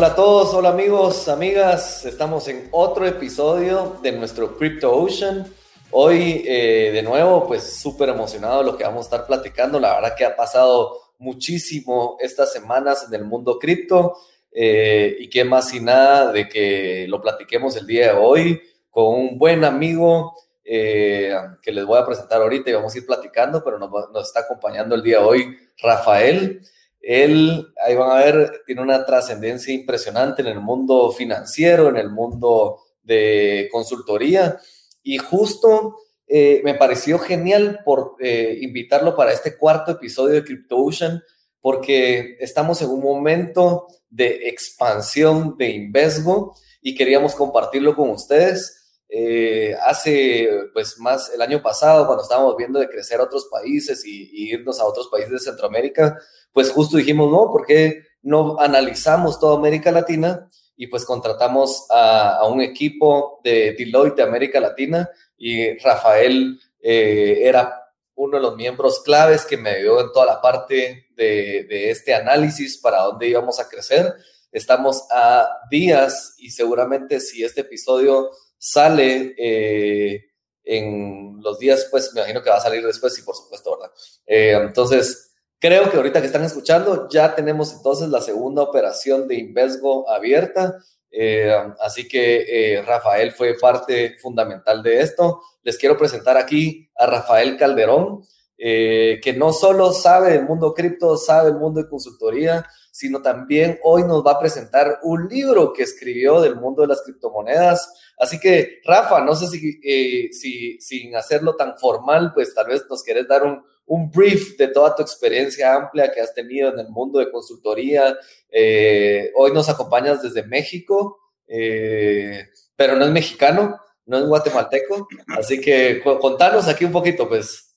Hola a todos, hola amigos, amigas. Estamos en otro episodio de nuestro Crypto Ocean. Hoy, eh, de nuevo, pues súper emocionado lo que vamos a estar platicando. La verdad que ha pasado muchísimo estas semanas en el mundo cripto. Eh, y qué más y nada de que lo platiquemos el día de hoy con un buen amigo eh, que les voy a presentar ahorita y vamos a ir platicando, pero nos, nos está acompañando el día de hoy Rafael. Él, ahí van a ver, tiene una trascendencia impresionante en el mundo financiero, en el mundo de consultoría y justo eh, me pareció genial por eh, invitarlo para este cuarto episodio de CryptoOcean porque estamos en un momento de expansión de Invesgo y queríamos compartirlo con ustedes. Eh, hace, pues más el año pasado, cuando estábamos viendo de crecer a otros países y, irnos a otros países de Centroamérica, pues justo dijimos, no, ¿por qué no analizamos toda América Latina? Y pues contratamos a, un equipo de Deloitte de América Latina y Rafael eh, era uno de los miembros claves que me dio en toda la parte de este análisis para dónde íbamos a crecer. Estamos a días y seguramente si este episodio sale eh, en los días, pues me imagino que va a salir después, y por supuesto, ¿verdad? Eh, entonces, creo que ahorita que están escuchando, ya tenemos entonces la segunda operación de Invesgo abierta. Eh, así que Rafael fue parte fundamental de esto. Les quiero presentar aquí a Rafael Calderón, eh, que no solo sabe del mundo cripto, sabe el mundo de consultoría, sino también hoy nos va a presentar un libro que escribió del mundo de las criptomonedas. Así que, Rafa, no sé si, eh, si sin hacerlo tan formal, pues tal vez nos quieres dar un, un, brief de toda tu experiencia amplia que has tenido en el mundo de consultoría. Eh, hoy nos acompañas desde México, pero no es mexicano, no es guatemalteco. Así que contanos aquí un poquito, pues.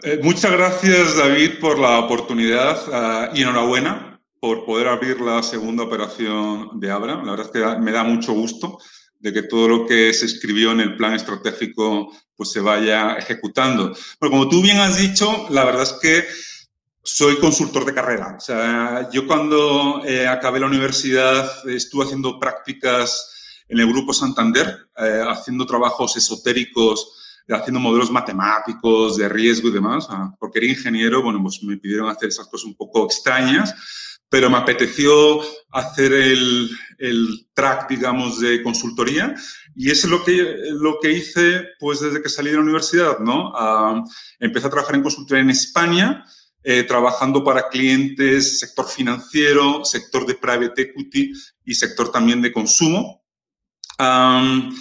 Eh, muchas gracias, David, por la oportunidad uh, y enhorabuena por poder abrir la segunda operación de Abra. La verdad es que me da mucho gusto de que todo lo que se escribió en el plan estratégico pues se vaya ejecutando. Pero como tú bien has dicho, la verdad es que soy consultor de carrera. O sea, yo cuando eh, acabé la universidad estuve haciendo prácticas en el Grupo Santander, eh, haciendo trabajos esotéricos haciendo modelos matemáticos de riesgo y demás. Porque era ingeniero, bueno, pues me pidieron hacer esas cosas un poco extrañas, pero me apeteció hacer el, el track, digamos, de consultoría y eso es lo que, lo que hice pues desde que salí de la universidad, ¿no? Uh, empecé a trabajar en consultoría en España, eh, trabajando para clientes, sector financiero, sector de private equity y sector también de consumo. Um,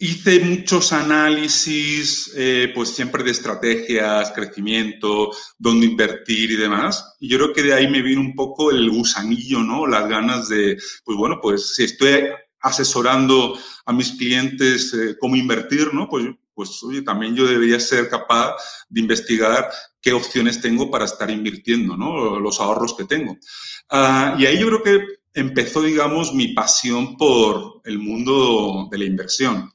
Hice muchos análisis, eh, pues siempre de estrategias, crecimiento, dónde invertir y demás. Y yo creo que de ahí me vino un poco el gusanillo, ¿no? Las ganas de, pues bueno, pues si estoy asesorando a mis clientes eh, cómo invertir, ¿no? Pues, pues oye, también yo debería ser capaz de investigar qué opciones tengo para estar invirtiendo, ¿no? Los ahorros que tengo. Uh, y ahí yo creo que empezó, digamos, mi pasión por el mundo de la inversión.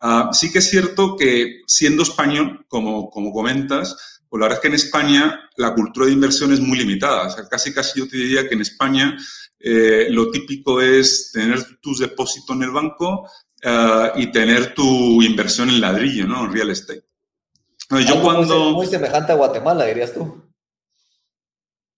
Uh, sí que es cierto que siendo español, como, como comentas, pues la verdad es que en España la cultura de inversión es muy limitada. O sea, casi, casi yo te diría que en España eh, lo típico es tener tus depósitos en el banco uh, y tener tu inversión en ladrillo, ¿no? En real estate. yo cuando... Muy semejante a Guatemala, dirías tú.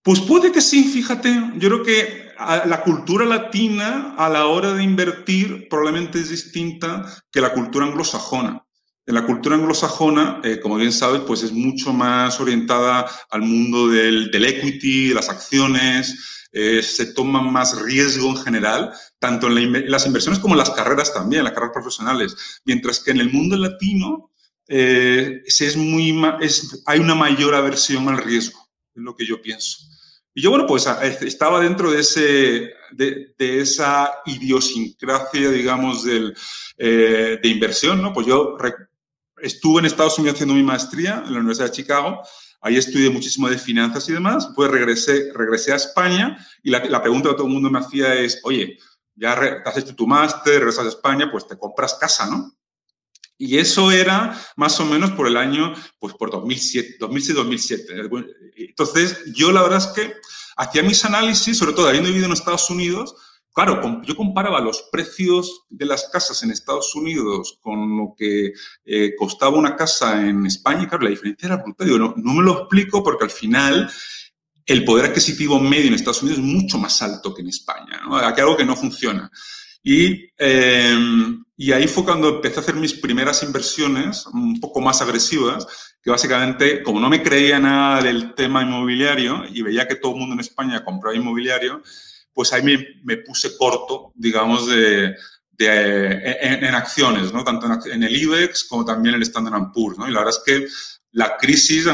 Pues puede que sí, fíjate. Yo creo que la cultura latina a la hora de invertir probablemente es distinta que la cultura anglosajona. En la cultura anglosajona, eh, como bien sabes, pues es mucho más orientada al mundo del, del equity, las acciones, eh, se toma más riesgo en general, tanto en, la, en, las inversiones como en las carreras también, las carreras profesionales. Mientras que en el mundo latino eh, hay una mayor aversión al riesgo, es lo que yo pienso. Y yo, bueno, pues estaba dentro de, ese, de, esa idiosincrasia, digamos, del, eh, de inversión, ¿no? Pues yo estuve en Estados Unidos haciendo mi maestría en la Universidad de Chicago, ahí estudié muchísimo de finanzas y demás, pues regresé, regresé a España y la, la pregunta que todo el mundo me hacía es, oye, ya has hecho tu máster, regresas a España, pues te compras casa, ¿no? Y eso era más o menos por el año, pues por 2007, 2006-2007. Entonces, yo la verdad es que hacía mis análisis, sobre todo habiendo vivido en Estados Unidos, Claro, yo comparaba los precios de las casas en Estados Unidos con lo que eh, costaba una casa en España y claro, la diferencia era brutal. Digo, no, no, me lo explico porque al final el poder adquisitivo medio en Estados Unidos es mucho más alto que en España. ¿no? Aquí algo que no funciona. Y, em, y ahí fue cuando empecé a hacer mis primeras inversiones un poco más agresivas, que básicamente, como no me creía nada del tema inmobiliario y veía que todo el mundo en España compraba inmobiliario, pues ahí me, puse corto, digamos, de, en, acciones, ¿no? Tanto en, el IBEX como también en el Standard Poor's, ¿no? Y la verdad es que la crisis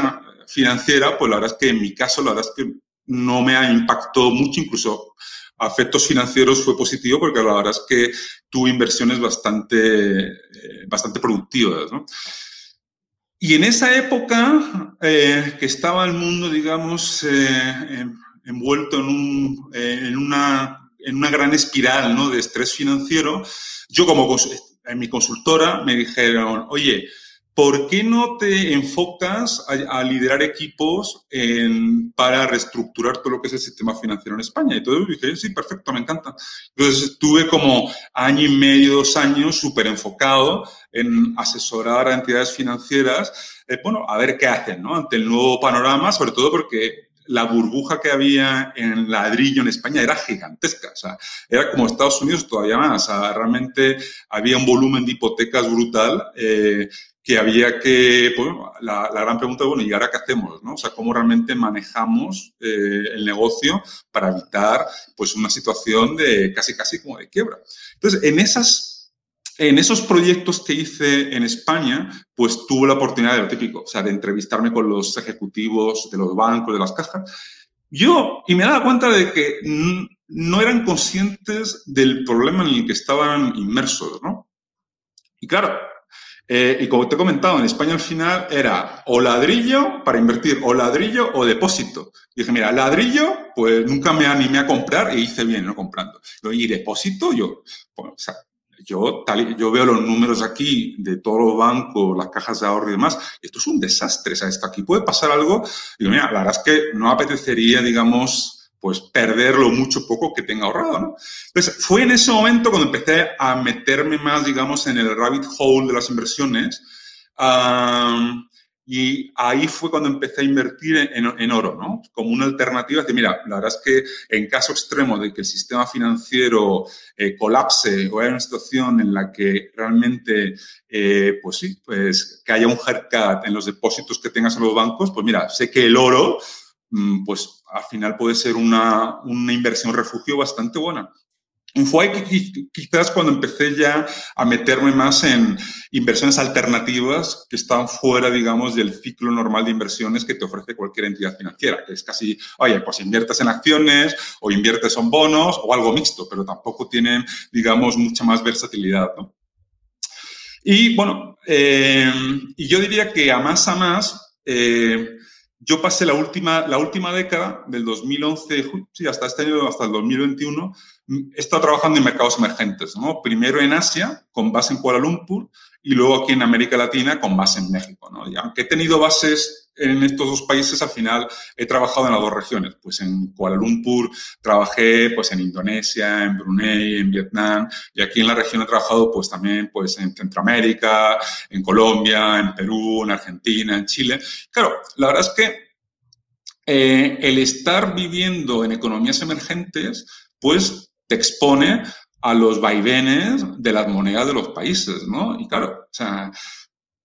financiera, pues la verdad es que en mi caso, la verdad es que no me ha impactado mucho, incluso a efectos financieros fue positivo porque la verdad es que tuve inversiones bastante, eh, bastante productivas, ¿no? Y en esa época eh, que estaba el mundo, digamos, eh, envuelto en, un, en, una, en una gran espiral ¿no? de estrés financiero, yo como en mi consultora me dijeron, oye, ¿por qué no te enfocas a, liderar equipos para reestructurar todo lo que es el sistema financiero en España? Y entonces dije, sí, perfecto, me encanta. Entonces estuve como año y medio, dos años súper enfocado en asesorar a entidades financieras, eh, bueno, a ver qué hacen, ¿no? Ante el nuevo panorama, sobre todo porque la burbuja que había en ladrillo en España era gigantesca. O sea, era como Estados Unidos todavía más. O sea, realmente había un volumen de hipotecas brutal eh, que había que, bueno, la, gran pregunta, bueno, ¿y ahora qué hacemos? ¿no? O sea, ¿cómo realmente manejamos eh, el negocio para evitar pues una situación de casi, casi como de quiebra? Entonces, en esas en esos proyectos que hice en España, pues tuve la oportunidad de lo típico, o sea, de entrevistarme con los ejecutivos de los bancos, de las cajas. Yo, y me daba cuenta de que no eran conscientes del problema en el que estaban inmersos, ¿no? Y claro, eh, y como te he comentado, en España al final era o ladrillo para invertir, o ladrillo o depósito. Dije, mira, ladrillo, pues nunca me animé a comprar y hice bien, ¿no? Comprando. Y depósito, yo, pues, yo, tal, yo veo los números aquí de todos los bancos, las cajas de ahorro y demás. Esto es un desastre. O sea, esto aquí puede pasar algo. Y mira, la verdad es que no apetecería, digamos, pues perder lo mucho poco que tenga ahorrado, ¿no? Entonces, fue en ese momento cuando empecé a meterme más, digamos, en el rabbit hole de las inversiones. Y ahí fue cuando empecé a invertir en, oro, ¿no? Como una alternativa. De, mira, la verdad es que en caso extremo de que el sistema financiero eh, colapse o haya una situación en la que realmente, eh, pues sí, pues que haya un haircut en los depósitos que tengas en los bancos, pues mira, sé que el oro, pues al final puede ser una, una inversión refugio bastante buena. Fue quizás cuando empecé ya a meterme más en inversiones alternativas que están fuera, digamos, del ciclo normal de inversiones que te ofrece cualquier entidad financiera, que es casi, oye, pues inviertes en acciones o inviertes en bonos o algo mixto, pero tampoco tienen, digamos, mucha más versatilidad. Y bueno, eh, y yo diría que a más a más, eh, yo pasé la última, la última década, del 2011, sí, hasta este año, hasta el 2021, he estado trabajando en mercados emergentes, ¿no? Primero en Asia, con base en Kuala Lumpur, y luego aquí en América Latina, con base en México, ¿no? Y aunque he tenido bases en estos dos países, al final he trabajado en las dos regiones. Pues en Kuala Lumpur trabajé pues en Indonesia, en Brunei, en Vietnam, y aquí en la región he trabajado pues también pues en Centroamérica, en Colombia, en Perú, en Argentina, en Chile. Claro, la verdad es que eh, el estar viviendo en economías emergentes, pues te expone a los vaivenes de las monedas de los países, ¿no? Y claro, o sea,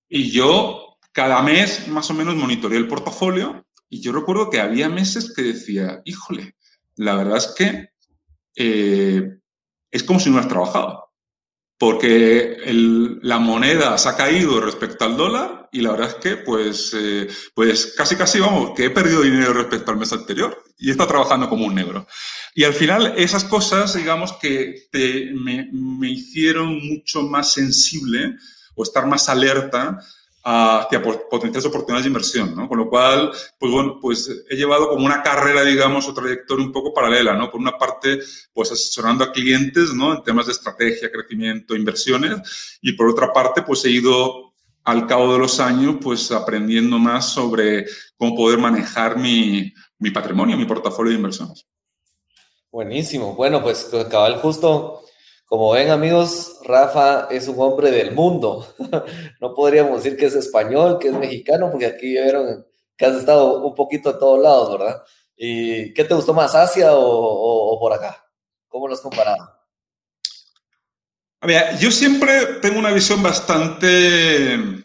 y yo cada mes más o menos monitoreé el portafolio y yo recuerdo que había meses que decía, híjole, la verdad es que eh, es como si no has trabajado porque la moneda se ha caído respecto al dólar y la verdad es que pues, eh, pues casi casi vamos, que he perdido dinero respecto al mes anterior y está trabajando como un negro. Y al final esas cosas, digamos, que me, me, hicieron mucho más sensible o estar más alerta hacia potenciales oportunidades de inversión, ¿no? Con lo cual, pues bueno, pues he llevado como una carrera, digamos, o trayectoria un poco paralela, ¿no? Por una parte, pues asesorando a clientes, ¿no? En temas de estrategia, crecimiento, inversiones, y por otra parte, pues he ido al cabo de los años, pues aprendiendo más sobre cómo poder manejar mi, mi patrimonio, mi portafolio de inversiones. Buenísimo. Bueno, pues cabal justo, como ven amigos, Rafa es un hombre del mundo. no podríamos decir que es español, que es mexicano, porque aquí vieron que has estado un poquito a todos lados, ¿verdad? ¿Y qué te gustó más, Asia o, por acá? ¿Cómo los comparado? A ver, yo siempre tengo una visión bastante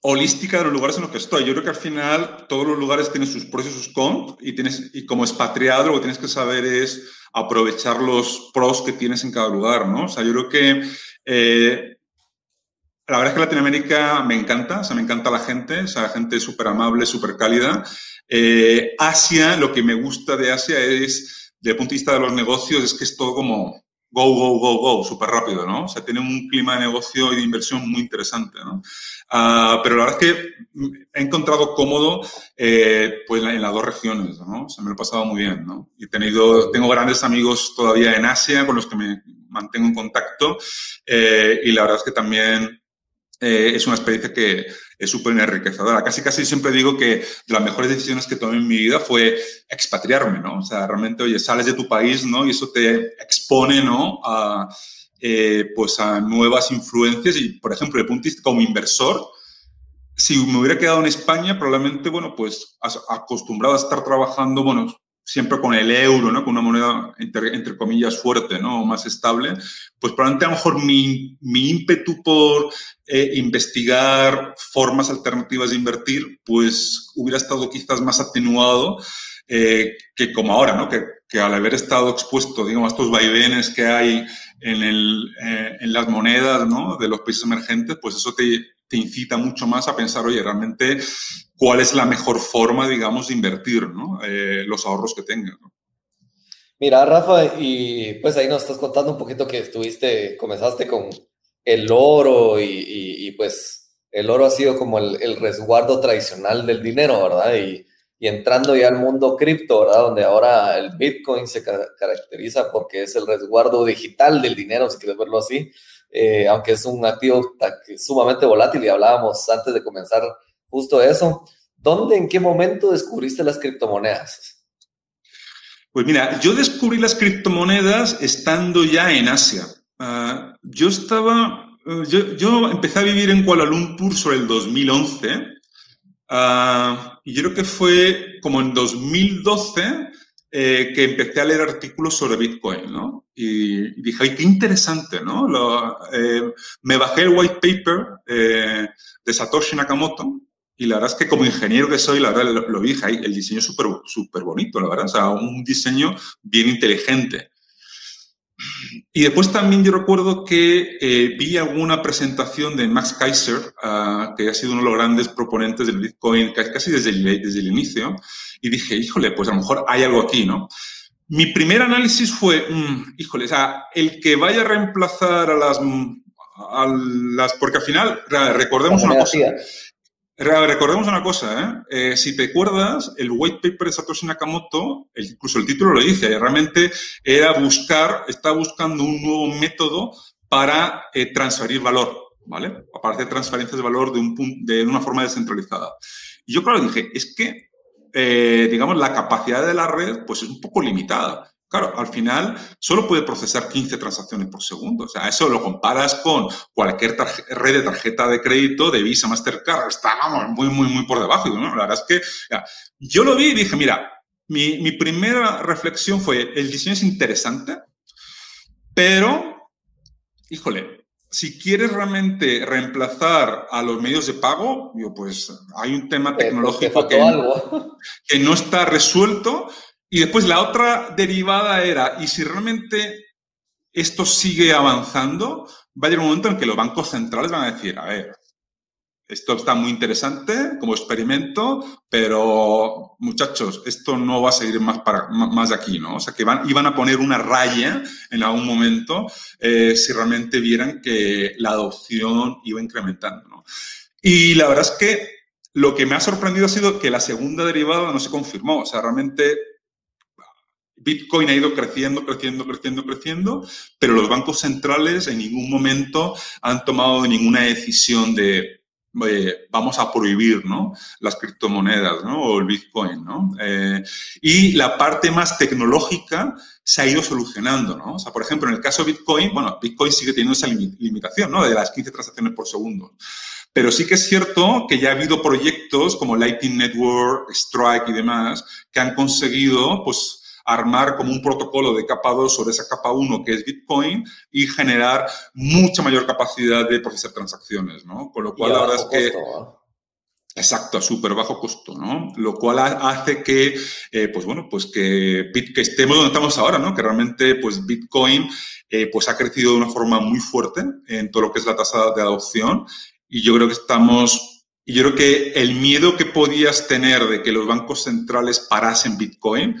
holística de los lugares en los que estoy. Yo creo que al final todos los lugares tienen sus pros y sus cons y, tienes, y como expatriado lo que tienes que saber es aprovechar los pros que tienes en cada lugar, ¿no? O sea, yo creo que eh, la verdad es que Latinoamérica me encanta, o sea, me encanta la gente, o sea, la gente es súper amable, súper cálida. Eh, Asia, lo que me gusta de Asia es, desde el punto de vista de los negocios, es que es todo como go, go, go, go, súper rápido, ¿no? O sea, tiene un clima de negocio y de inversión muy interesante, ¿no? Ah, pero la verdad es que he encontrado cómodo eh, pues en las dos regiones, ¿no? O me lo he pasado muy bien, ¿no? Y he tenido, tengo grandes amigos todavía en Asia con los que me mantengo en contacto eh, y la verdad es que también eh, es una experiencia que es súper enriquecedora. Casi, casi siempre digo que de las mejores decisiones que tomé en mi vida fue expatriarme, ¿no? O sea, realmente, oye, sales de tu país, ¿no? Y eso te expone, ¿no? A, eh, pues a nuevas influencias y, por ejemplo, de punto como inversor, si me hubiera quedado en España, probablemente, bueno, pues acostumbrado a estar trabajando, bueno, siempre con el euro, ¿no? Con una moneda, entre, comillas, fuerte, ¿no? Más estable, pues probablemente a lo mejor mi, mi ímpetu por eh, investigar formas alternativas de invertir, pues hubiera estado quizás más atenuado eh, que como ahora, ¿no? Que, que, al haber estado expuesto, digamos, a estos vaivenes que hay en, el, eh, en las monedas, ¿no? De los países emergentes, pues eso te, te incita mucho más a pensar, oye, realmente cuál es la mejor forma, digamos, de invertir ¿no? Eh, los ahorros que tengas. Mira, Rafa, y pues ahí nos estás contando un poquito que estuviste, comenzaste con el oro y, pues el oro ha sido como el, resguardo tradicional del dinero, ¿verdad? Y, entrando ya al mundo cripto, ¿verdad? Donde ahora el Bitcoin se caracteriza porque es el resguardo digital del dinero, si quieres verlo así, eh, aunque es un activo sumamente volátil y hablábamos antes de comenzar justo eso. ¿Dónde, en qué momento descubriste las criptomonedas? Pues mira, yo descubrí las criptomonedas estando ya en Asia. Ah, yo estaba, eh, yo, empecé a vivir en Kuala Lumpur sobre el 2011 ah, y yo creo que fue como en 2012 eh, que empecé a leer artículos sobre Bitcoin, ¿no? Y, dije, ay, qué interesante, ¿no? Eh, me bajé el white paper de Satoshi Nakamoto y la verdad es que como ingeniero que soy, la verdad lo, vi, el diseño súper bonito, la verdad, o sea, un diseño bien inteligente. Y después también yo recuerdo que eh, vi alguna presentación de Max Kaiser, ah, que ha sido uno de los grandes proponentes del Bitcoin casi desde el, desde el inicio, y dije, híjole, pues a lo mejor hay algo aquí, ¿no? Mi primer análisis fue, mm, híjole, o sea, el que vaya a reemplazar a las, a las porque al final, recordemos una cosa, Recordemos una cosa, ¿eh? ¿eh? si te acuerdas, el white paper de Satoshi Nakamoto, incluso el título lo dice, realmente era buscar, está buscando un nuevo método para eh, transferir valor, ¿vale? Para hacer transferencias de valor de, un, de una forma descentralizada. Y yo, claro, dije, es que, digamos, la capacidad de la red, pues es un poco limitada. Claro, al final solo puede procesar 15 transacciones por segundo. O sea, eso lo comparas con cualquier red de tarjeta de crédito de Visa, Mastercard. Estábamos muy, muy, muy por debajo. La verdad es que yo lo vi y dije, mira, mi, mi primera reflexión fue, el diseño es interesante, pero, híjole, si quieres realmente reemplazar a los medios de pago, yo, pues hay un tema tecnológico que, que no está resuelto y después la otra derivada era, ¿y si realmente esto sigue avanzando? Va a llegar un momento en que los bancos centrales van a decir, a ver, esto está muy interesante como experimento, pero muchachos, esto no va a seguir más, más aquí, ¿no? O sea, que iban a poner una raya en algún momento eh, si realmente vieran que la adopción iba incrementando, ¿no? Y la verdad es que lo que me ha sorprendido ha sido que la segunda derivada no se confirmó. O sea, realmente Bitcoin ha ido creciendo, creciendo, creciendo, creciendo, pero los bancos centrales en ningún momento han tomado ninguna decisión de, vamos a prohibir ¿no? las criptomonedas ¿no? o el Bitcoin. ¿no? Eh, y la parte más tecnológica se ha ido solucionando. ¿no? O sea, por ejemplo, en el caso de Bitcoin, bueno, Bitcoin sigue teniendo esa limitación ¿no? de las 15 transacciones por segundo. Pero sí que es cierto que ya ha habido proyectos como Lightning Network, Strike y demás que han conseguido, pues, armar como un protocolo de capa 2 sobre esa capa 1 que es Bitcoin y generar mucha mayor capacidad de procesar transacciones, ¿no? Con lo cual, la verdad es que... Exacto, a súper bajo costo, ¿no? Lo cual hace que, eh, pues bueno, pues que, que, estemos donde estamos ahora, ¿no? Que realmente, pues Bitcoin, eh, pues ha crecido de una forma muy fuerte en todo lo que es la tasa de adopción y yo creo que estamos, y yo creo que el miedo que podías tener de que los bancos centrales parasen Bitcoin,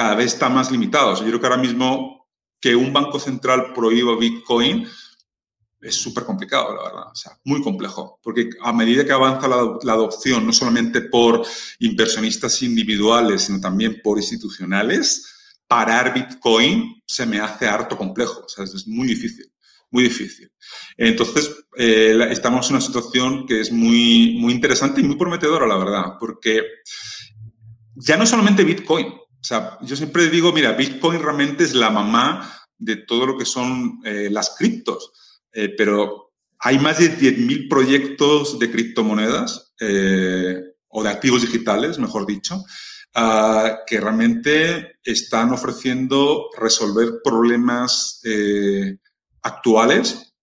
cada vez está más limitado. yo creo que ahora mismo que un banco central prohíba Bitcoin es súper complicado, la verdad. O sea, muy complejo. Porque a medida que avanza la, adopción, no solamente por inversionistas individuales, sino también por institucionales, parar Bitcoin se me hace harto complejo. O sea, es muy difícil, muy difícil. Entonces, eh, estamos en una situación que es muy, muy interesante y muy prometedora, la verdad, porque ya no solamente Bitcoin, o sea, yo siempre digo, mira, Bitcoin realmente es la mamá de todo lo que son eh, las criptos, eh, pero hay más de 10.000 proyectos de criptomonedas eh, o de activos digitales, mejor dicho, ah, que realmente están ofreciendo resolver problemas actuales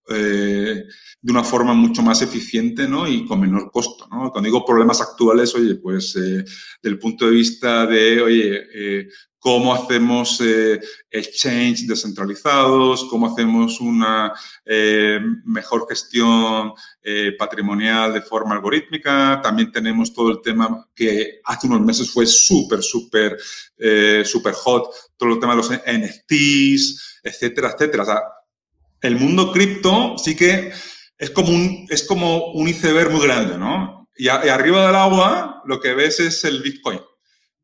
de una forma mucho más eficiente ¿no? y con menor costo. ¿no? Cuando digo problemas actuales, oye, pues eh, del punto de vista de, oye, eh, cómo hacemos eh, exchange descentralizados, cómo hacemos una eh, mejor gestión patrimonial de forma algorítmica. También tenemos todo el tema que hace unos meses fue súper, súper, súper hot, todo el tema de los NFTs, etcétera, etcétera. O sea, el mundo cripto sí que es como un, es como un iceberg muy grande, ¿no? Y, arriba del agua lo que ves es el Bitcoin.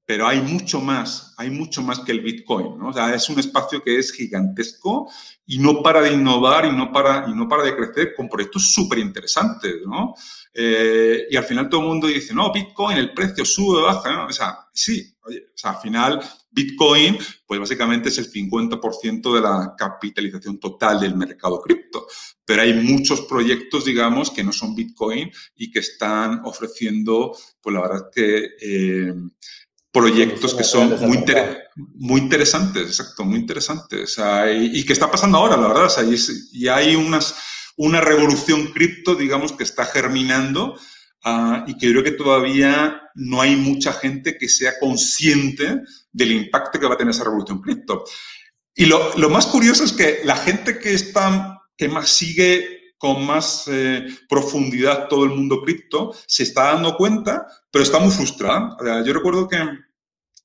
Pero hay mucho más, hay mucho más que el Bitcoin, ¿no? O sea, es un espacio que es gigantesco y no para de innovar y no para, y no para de crecer con proyectos súper interesantes, ¿no? Eh, y al final todo el mundo dice, no, Bitcoin, el precio sube, baja, ¿no? O sea, sí, o sea, al final Bitcoin, pues básicamente es el 50% de la capitalización total del mercado cripto. Pero hay muchos proyectos, digamos, que no son Bitcoin y que están ofreciendo, pues la verdad que eh, proyectos que son muy, muy interesantes, exacto, muy interesantes. y, que está pasando ahora, la verdad. y, hay unas, una revolución cripto, digamos, que está germinando ah, y que creo que todavía no hay mucha gente que sea consciente del impacto que va a tener esa revolución cripto. Y lo, lo más curioso es que la gente que está, que más sigue con más eh, profundidad todo el mundo cripto, se está dando cuenta, pero está muy frustrada. Yo recuerdo que,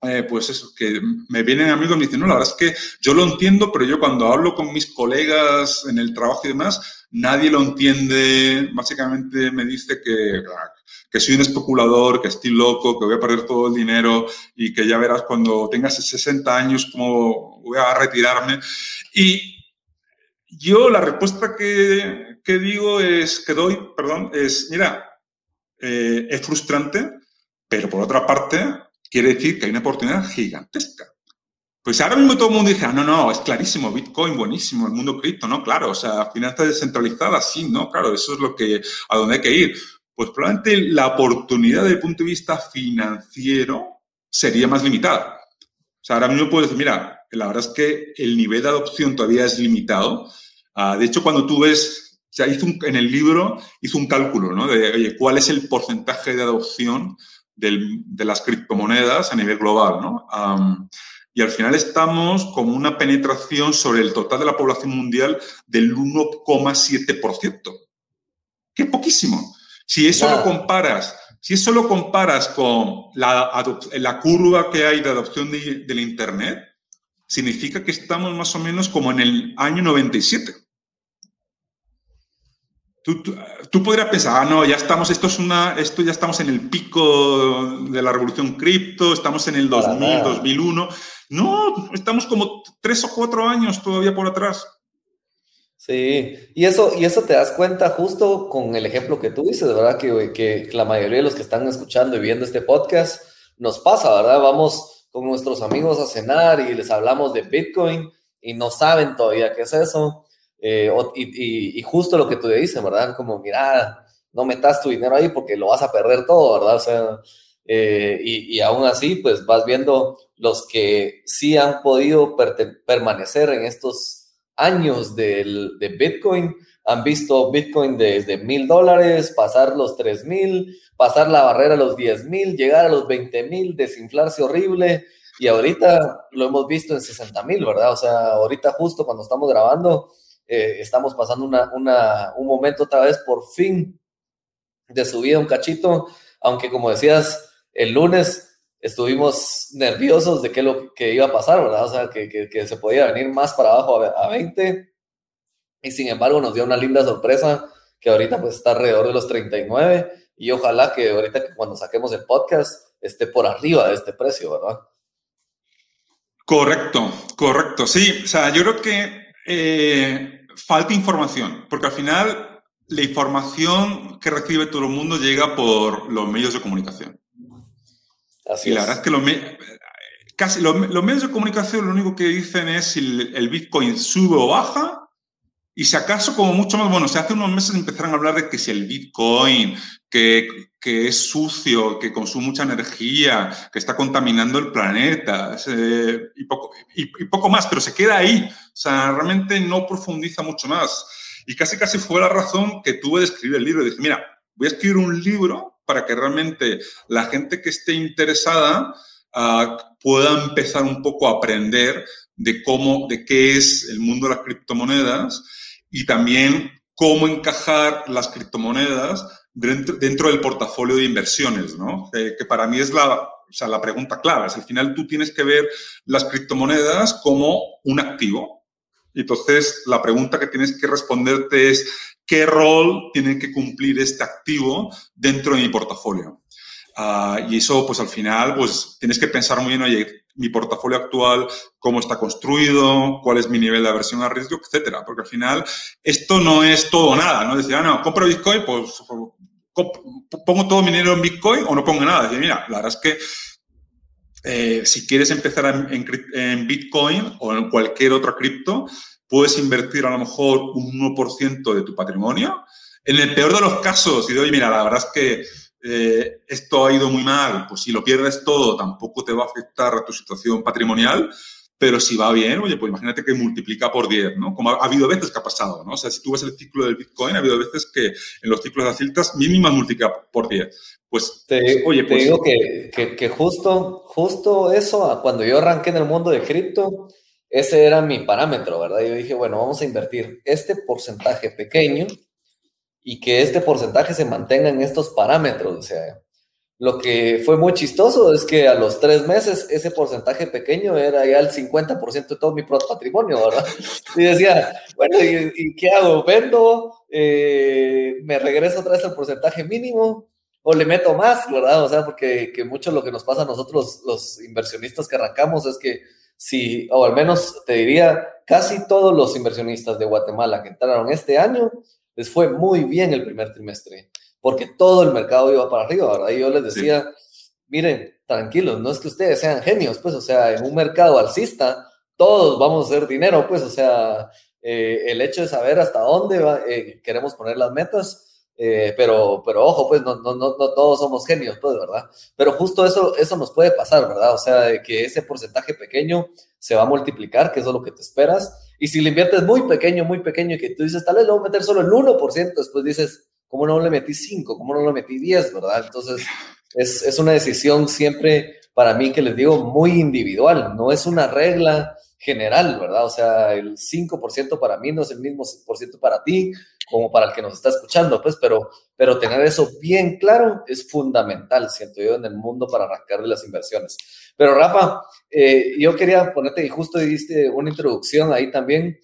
eh, pues eso, que me vienen amigos y me dicen, no, la verdad es que yo lo entiendo, pero yo cuando hablo con mis colegas en el trabajo y demás, nadie lo entiende. Básicamente me dice que, que soy un especulador, que estoy loco, que voy a perder todo el dinero y que ya verás cuando tengas 60 años cómo voy a retirarme. Y yo la respuesta que, que digo es, que doy, perdón, es, mira, eh, es frustrante, pero por otra parte quiere decir que hay una oportunidad gigantesca. Pues ahora mismo todo el mundo dice, ah, no, no, es clarísimo, Bitcoin, buenísimo, el mundo cripto, ¿no? Claro, o sea, finanzas descentralizadas, sí, ¿no? Claro, eso es lo que, a donde hay que ir pues probablemente la oportunidad desde el punto de vista financiero sería más limitada. O sea, ahora mismo puedo decir, mira, la verdad es que el nivel de adopción todavía es limitado. Ah, de hecho, cuando tú ves, o sea, hizo en el libro hizo un cálculo, ¿no? De, oye, ¿cuál es el porcentaje de adopción de las criptomonedas a nivel global, ¿no? y al final estamos con una penetración sobre el total de la población mundial del 1,7%. ¡Qué poquísimo! Si eso lo comparas, si eso lo comparas con la, la curva que hay de adopción de, del Internet, significa que estamos más o menos como en el año 97. Tú, tú, podrías pensar, ah, no, ya estamos, esto es una, esto ya estamos en el pico de la revolución cripto, estamos en el 2000, 2001. No, estamos como tres o cuatro años todavía por atrás. Sí, y eso, y eso te das cuenta justo con el ejemplo que tú dices, ¿verdad? Que, que la mayoría de los que están escuchando y viendo este podcast nos pasa, ¿verdad? Vamos con nuestros amigos a cenar y les hablamos de Bitcoin y no saben todavía qué es eso. Eh, y, y, justo lo que tú dices, ¿verdad? Como, mira, no metas tu dinero ahí porque lo vas a perder todo, ¿verdad? O sea, eh, y, y, aún así, pues vas viendo los que sí han podido permanecer en estos años del, de Bitcoin, han visto Bitcoin desde mil dólares, pasar los tres mil, pasar la barrera a los diez mil, llegar a los veinte mil, desinflarse horrible. Y ahorita lo hemos visto en 60 mil, ¿verdad? O sea, ahorita justo cuando estamos grabando, eh, estamos pasando una, una, un momento otra vez por fin de subida un cachito, aunque como decías, el lunes estuvimos nerviosos de qué lo que iba a pasar, ¿verdad? O sea, que, que, se podía venir más para abajo a, a 20 y sin embargo nos dio una linda sorpresa que ahorita pues está alrededor de los 39 y ojalá que ahorita que cuando saquemos el podcast esté por arriba de este precio, ¿verdad? Correcto, correcto. Sí, o sea, yo creo que eh, falta información, porque al final la información que recibe todo el mundo llega por los medios de comunicación. Así y la verdad es que los, casi, los, medios de comunicación lo único que dicen es si el, el Bitcoin sube o baja y si acaso, como mucho más, bueno, se hace unos meses empezaron a hablar de que si el Bitcoin, que, que es sucio, que consume mucha energía, que está contaminando el planeta, y, poco, y, poco más, pero se queda ahí. O sea, realmente no profundiza mucho más. Y casi, casi fue la razón que tuve de escribir el libro. Dije, mira, voy a escribir un libro para que realmente la gente que esté interesada uh, pueda empezar un poco a aprender de cómo, de qué es el mundo de las criptomonedas y también cómo encajar las criptomonedas dentro, del portafolio de inversiones, ¿no? Que para mí es la, o sea, la pregunta clave. Es, al final tú tienes que ver las criptomonedas como un activo. Entonces, la pregunta que tienes que responderte es, ¿qué rol tiene que cumplir este activo dentro de mi portafolio? Uh, y eso, pues al final, pues tienes que pensar muy bien, oye, mi portafolio actual, cómo está construido, cuál es mi nivel de aversión a riesgo, etcétera. Porque al final esto no es todo nada, ¿no? Decir, ah, no, compro Bitcoin, pues pongo todo mi dinero en Bitcoin o no pongo nada. Decir, mira, la verdad es que eh, si quieres empezar en, Bitcoin o en cualquier otra cripto, puedes invertir a lo mejor un 1% de tu patrimonio. En el peor de los casos, y de, oye, mira, la verdad es que eh, esto ha ido muy mal, pues si lo pierdes todo tampoco te va a afectar a tu situación patrimonial, pero si va bien, oye, pues imagínate que multiplica por 10, ¿no? Como ha, habido veces que ha pasado, ¿no? O sea, si tú ves el ciclo del Bitcoin, ha habido veces que en los ciclos de alcistas mínimas multiplica por 10. Pues, te, oye, pues... Te digo que, que, que, justo, justo eso, cuando yo arranqué en el mundo de cripto, ese era mi parámetro, ¿verdad? Yo dije, bueno, vamos a invertir este porcentaje pequeño y que este porcentaje se mantenga en estos parámetros. O sea, lo que fue muy chistoso es que a los tres meses ese porcentaje pequeño era ya el 50% de todo mi patrimonio, ¿verdad? Y decía, bueno, ¿y, qué hago? ¿Vendo? Eh, ¿Me regreso otra vez al porcentaje mínimo? ¿O le meto más, verdad? O sea, porque que mucho lo que nos pasa a nosotros los inversionistas que arrancamos es que si, o al menos te diría, casi todos los inversionistas de Guatemala que entraron este año les fue muy bien el primer trimestre, porque todo el mercado iba para arriba, ¿verdad? Y yo les decía, miren, tranquilos, no es que ustedes sean genios, pues, o sea, en un mercado alcista, todos vamos a hacer dinero, pues, o sea, eh, el hecho de saber hasta dónde eh, queremos poner las metas, eh, pero, pero ojo, pues no, no, no, no, todos somos genios, pues, ¿verdad? Pero justo eso, eso nos puede pasar, ¿verdad? O sea, que ese porcentaje pequeño se va a multiplicar, que eso es lo que te esperas, y si le inviertes muy pequeño, muy pequeño, y que tú dices, tal vez le voy a meter solo el 1%, después dices, ¿cómo no le metí 5? ¿Cómo no le metí 10? ¿Verdad? Entonces, es, es una decisión siempre, para mí, que les digo, muy individual. No es una regla general, ¿verdad? O sea, el 5% para mí no es el mismo por ciento para ti como para el que nos está escuchando, pues, pero, pero tener eso bien claro es fundamental, siento yo, en el mundo para arrancar de las inversiones. Pero Rafa, eh, yo quería ponerte, y justo diste una introducción ahí también,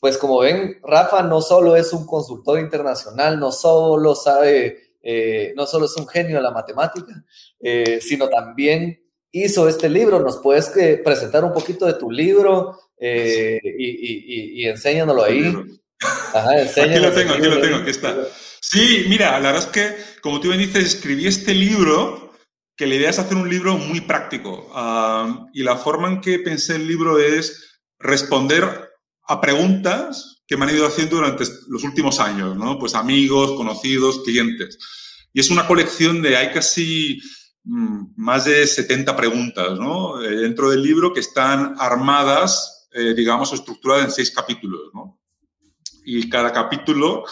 pues como ven, Rafa no solo es un consultor internacional, no solo sabe, eh, no solo es un genio de la matemática, eh, sino también hizo este libro. ¿Nos puedes presentar un poquito de tu libro y, y, y, enséñanoslo ahí Ajá, aquí lo tengo, aquí lo tengo, aquí está. Sí, mira, la verdad es que, como tú me dices, escribí este libro, que la idea es hacer un libro muy práctico. Ah, y la forma en que pensé el libro es responder a preguntas que me han ido haciendo durante los últimos años, ¿no? Pues amigos, conocidos, clientes. Y es una colección de, hay casi mm, más de 70 preguntas, ¿no? Eh, dentro del libro que están armadas, eh, digamos, estructuradas en seis capítulos, ¿no? Y cada capítulo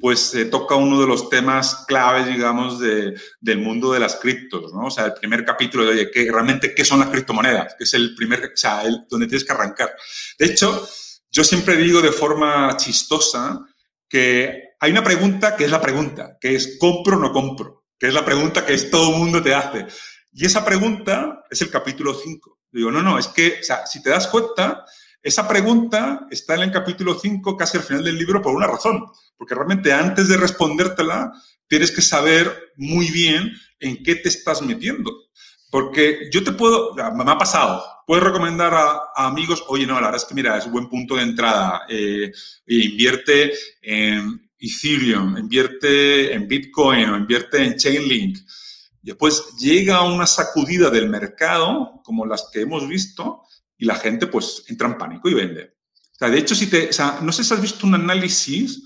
pues toca uno de los temas claves, digamos, de, del mundo de las criptos, ¿no? O sea, el primer capítulo de, oye, ¿qué, realmente, ¿qué son las criptomonedas? Que es el primer, o sea, el, donde tienes que arrancar. De hecho, yo siempre digo de forma chistosa que hay una pregunta que es la pregunta, que es ¿compro o no compro? Que es la pregunta que es, todo el mundo te hace. Y esa pregunta es el capítulo 5. Digo, no, no, es que, o sea, si te das cuenta, esa pregunta está en el capítulo 5, casi al final del libro, por una razón. Porque realmente antes de respondértela, tienes que saber muy bien en qué te estás metiendo. Porque yo te puedo, me ha pasado, puedes recomendar a, amigos, oye, no, la verdad es que mira, es un buen punto de entrada, eh, invierte en Ethereum, invierte en Bitcoin invierte en Chainlink. Después llega una sacudida del mercado, como las que hemos visto, y la gente pues entra en pánico y vende. O sea, de hecho, si te, o sea, no sé si has visto un análisis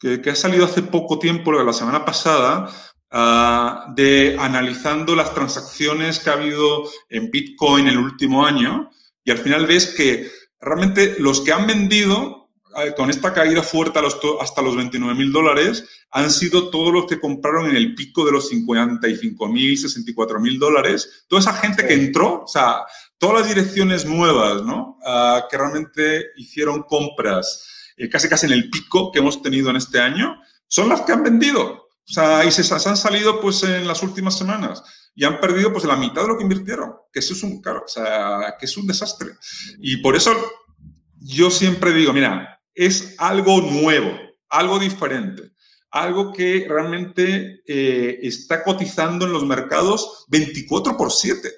que, que ha salido hace poco tiempo, la semana pasada, uh, de analizando las transacciones que ha habido en Bitcoin el último año y al final ves que realmente los que han vendido eh, con esta caída fuerte hasta los 29 mil dólares han sido todos los que compraron en el pico de los 55 mil, 64 mil dólares. Toda esa gente que entró, o sea, todas las direcciones nuevas, ¿no? Ah, que realmente hicieron compras eh, casi casi en el pico que hemos tenido en este año, son las que han vendido. O sea, y se, han salido pues en las últimas semanas y han perdido pues la mitad de lo que invirtieron, que eso es un, claro, o sea, que es un desastre. Y por eso yo siempre digo, mira, es algo nuevo, algo diferente, algo que realmente eh, está cotizando en los mercados 24 por 7.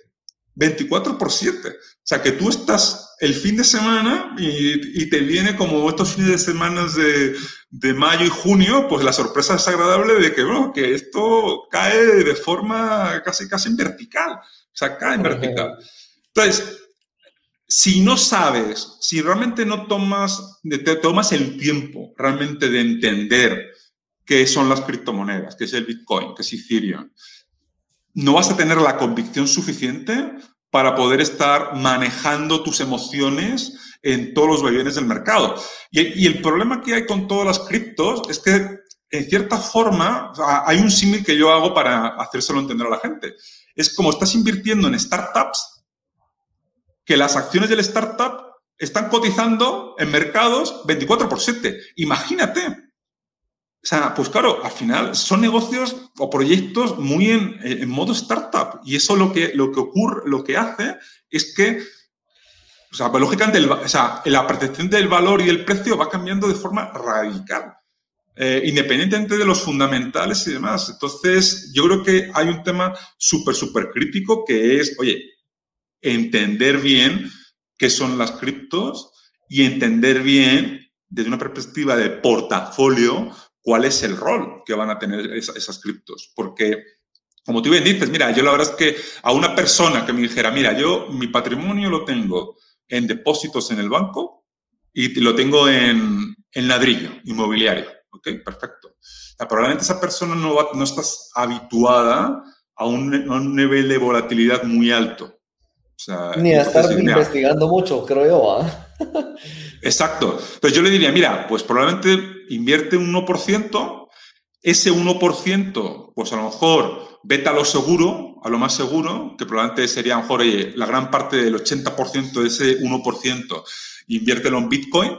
24 por 7. O sea, que tú estás el fin de semana y, te viene como estos fines de semana de, de, mayo y junio, pues la sorpresa es agradable de que, bueno, que esto cae de forma casi, casi en vertical. O sea, cae en vertical. Entonces, si no sabes, si realmente no tomas, te tomas el tiempo realmente de entender qué son las criptomonedas, qué es el Bitcoin, qué es Ethereum, no vas a tener la convicción suficiente para poder estar manejando tus emociones en todos los vaivenes del mercado. Y, el problema que hay con todas las criptos es que, en cierta forma, hay un símil que yo hago para hacérselo entender a la gente. Es como estás invirtiendo en startups, que las acciones del startup están cotizando en mercados 24 por 7. Imagínate o sea, pues claro, al final son negocios o proyectos muy en, modo startup y eso lo que, lo que ocurre, lo que hace es que, o sea, pues lógicamente, o sea, la percepción del valor y el precio va cambiando de forma radical, eh, independientemente de los fundamentales y demás. Entonces, yo creo que hay un tema súper, súper crítico que es, oye, entender bien qué son las criptos y entender bien desde una perspectiva de portafolio cuál es el rol que van a tener esas, criptos. Porque, como tú bien dices, mira, yo la verdad es que a una persona que me dijera, mira, yo mi patrimonio lo tengo en depósitos en el banco y lo tengo en, en ladrillo inmobiliario. ¿Ok? Perfecto. probablemente esa persona no, va, no estás habituada a un, a un nivel de volatilidad muy alto. Ni a estar investigando mucho, creo yo. ¿ah? Exacto. Entonces yo le diría, mira, pues probablemente invierte un 1%, ese 1%, pues a lo mejor vete a lo seguro, a lo más seguro, que probablemente sería a lo mejor la gran parte del 80% de ese 1%, inviértelo en Bitcoin.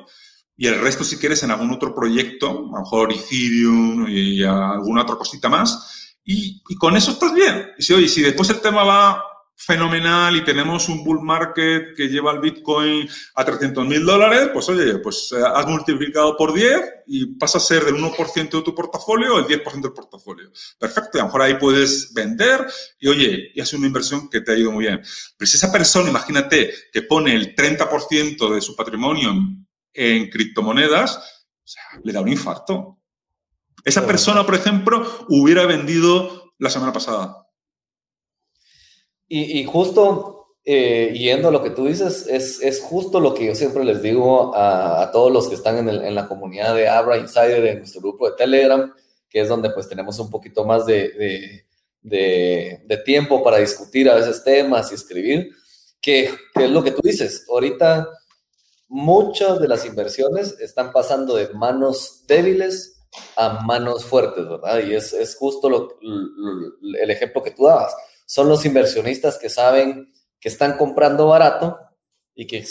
Y el resto, si quieres, en algún otro proyecto, a lo mejor Ethereum y alguna otra cosita más. Y, y con eso estás bien. Y si, oye, si después el tema va fenomenal y tenemos un bull market que lleva el Bitcoin a 300 mil dólares, pues oye, pues eh, has multiplicado por 10 y pasa a ser del 1% de tu portafolio el 10% del portafolio. Perfecto, a lo mejor ahí puedes vender y oye, y hace una inversión que te ha ido muy bien. Pero si esa persona, imagínate, que pone el 30% de su patrimonio en, criptomonedas, O sea, le da un infarto. Esa persona, por ejemplo, hubiera vendido la semana pasada. Y, justo, eh, yendo a lo que tú dices, es, es, justo lo que yo siempre les digo a, todos los que están en, el, en, la comunidad de Abra Insider, en nuestro grupo de Telegram, que es donde pues tenemos un poquito más de, de, de, tiempo para discutir a veces temas y escribir, que, es lo que tú dices. Ahorita muchas de las inversiones están pasando de manos débiles a manos fuertes, ¿verdad? Y es, es justo lo, el ejemplo que tú dabas. Son los inversionistas que saben que están comprando barato y que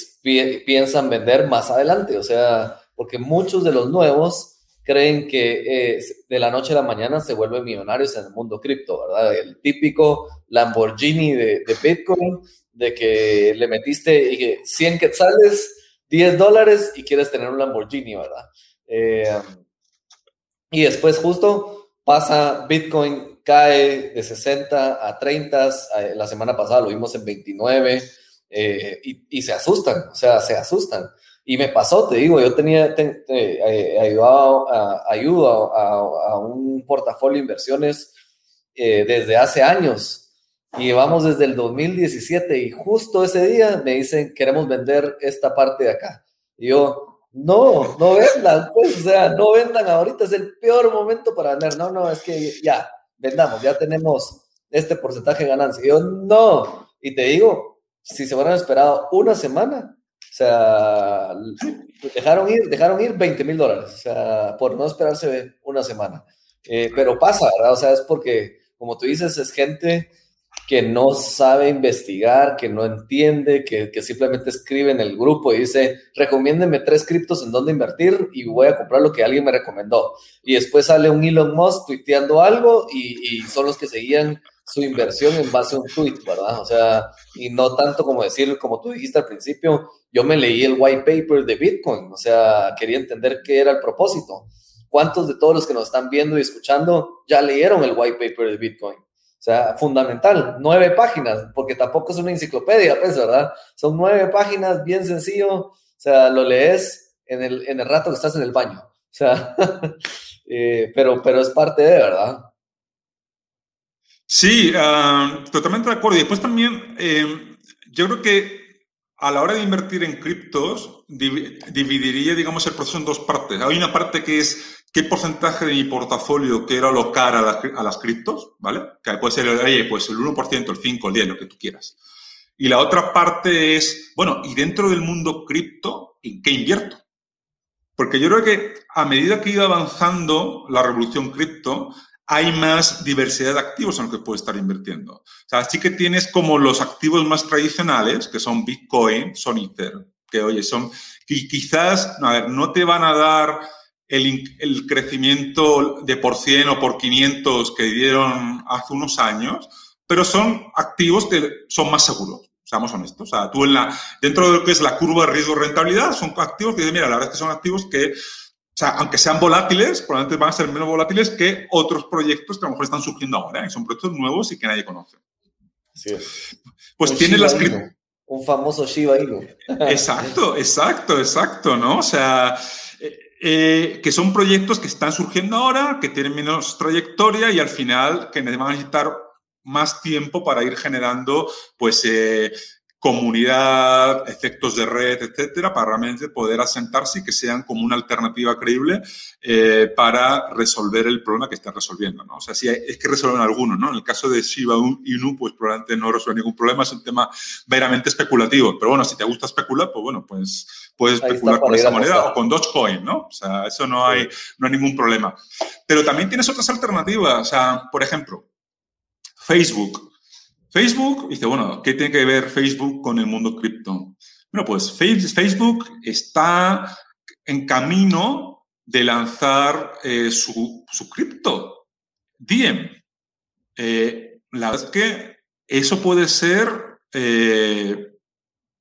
piensan vender más adelante. O sea, porque muchos de los nuevos creen que eh, de la noche a la mañana se vuelven millonarios en el mundo cripto, ¿verdad? El típico Lamborghini de, Bitcoin, de que le metiste 100 quetzales 10 dólares y quieres tener un Lamborghini, ¿verdad? Eh, y después justo pasa Bitcoin, cae de 60 a 30, eh, la semana pasada lo vimos en 29 eh, y, se asustan, o sea, se asustan. Y me pasó, te digo, yo tenía, ayudado, a, ayudo a, un portafolio de inversiones desde hace años y vamos desde el 2017 y justo ese día me dicen, queremos vender esta parte de acá. Y yo, no, no vendan, pues, o sea, no vendan ahorita, es el peor momento para vender. No, no, es que ya, vendamos, ya tenemos este porcentaje de ganancia. Yo, no. Y te digo, si se hubieran esperado una semana, o sea, dejaron ir, dejaron ir 20 mil dólares, o sea, por no esperarse una semana. Eh, pero pasa, ¿verdad? O sea, es porque, como tú dices, es gente que no sabe investigar, que no entiende, que, simplemente escribe en el grupo y dice, recomiéndeme tres criptos en dónde invertir y voy a comprar lo que alguien me recomendó. Y después sale un Elon Musk tuiteando algo y, son los que seguían su inversión en base a un tweet, ¿verdad? O sea, y no tanto como decir, como tú dijiste al principio, yo me leí el white paper de Bitcoin, o sea, quería entender qué era el propósito. ¿Cuántos de todos los que nos están viendo y escuchando ya leyeron el white paper de Bitcoin? Sea, fundamental, nueve páginas, porque tampoco es una enciclopedia, pues, ¿verdad? Son nueve páginas, bien sencillo, o sea, lo lees en el, en el rato que estás en el baño, o sea, eh, pero, pero es parte de, ¿verdad? Sí, ah, totalmente de acuerdo. Y después también, eh, yo creo que a la hora de invertir en criptos, dividiría, digamos, el proceso en dos partes. Hay una parte que es qué porcentaje de mi portafolio quiero alocar a, las criptos, ¿vale? Que puede ser, pues el 1%, el 5%, el 10%, lo que tú quieras. Y la otra parte es, bueno, y dentro del mundo cripto, ¿en qué invierto? Porque yo creo que a medida que ido avanzando la revolución cripto, hay más diversidad de activos en los que puedes estar invirtiendo. O sea, sí que tienes como los activos más tradicionales, que son Bitcoin, son Ether, que oye, son, y quizás, a ver, no te van a dar el, crecimiento de por 100 o por 500 que dieron hace unos años, pero son activos que son más seguros, seamos honestos. O sea, tú en la, dentro de lo que es la curva de riesgo-rentabilidad, son activos que, mira, la verdad es que son activos que, o sea, aunque sean volátiles, probablemente van a ser menos volátiles que otros proyectos que a lo mejor están surgiendo ahora, y son proyectos nuevos y que nadie conoce. Así es. Pues tiene las... Un famoso Shiba Inu. Exacto, exacto, exacto, ¿no? O sea, eh, que son proyectos que están surgiendo ahora, que tienen menos trayectoria y al final que van a necesitar más tiempo para ir generando pues eh, comunidad, efectos de red, etcétera, para realmente poder asentarse y que sean como una alternativa creíble eh, para resolver el problema que están resolviendo. ¿no? O sea, si es que resuelven algunos, ¿no? En el caso de Shiba Inu, pues probablemente no resuelve ningún problema, es un tema veramente especulativo. Pero bueno, si te gusta especular, pues bueno, pues puedes especular con esa moneda o con Dogecoin, ¿no? O sea, eso no hay, no hay ningún problema. Pero también tienes otras alternativas. O sea, por ejemplo, Facebook. Facebook, dice, bueno, ¿qué tiene que ver Facebook con el mundo cripto? Bueno, pues Facebook está en camino de lanzar eh, su, su, cripto, Diem. Eh, la verdad es que eso puede ser eh,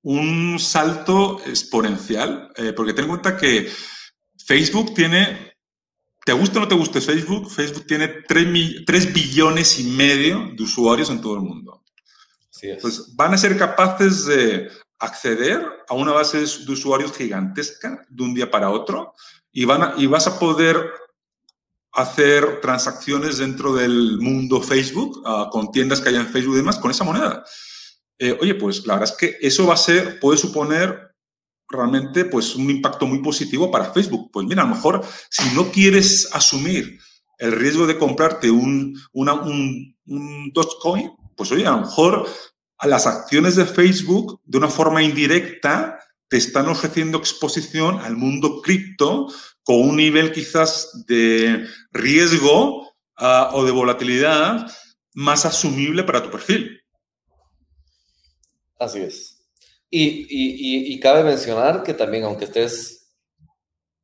un salto exponencial, porque ten en cuenta que Facebook tiene, te guste o no te guste Facebook, Facebook tiene 3, 3 billones y medio de usuarios en todo el mundo. Pues van a ser capaces de acceder a una base de usuarios gigantesca de un día para otro y, van y vas a poder hacer transacciones dentro del mundo Facebook, ah, con tiendas que hay en Facebook y demás, con esa moneda. Eh, oye, pues la verdad es que eso va a ser, puede suponer realmente pues un impacto muy positivo para Facebook. Pues mira, a lo mejor si no quieres asumir el riesgo de comprarte un, un, un Dogecoin, pues oye, a lo mejor las acciones de Facebook de una forma indirecta te están ofreciendo exposición al mundo cripto con un nivel quizás de riesgo ah, o de volatilidad más asumible para tu perfil. Así es. Y, cabe mencionar que también, aunque estés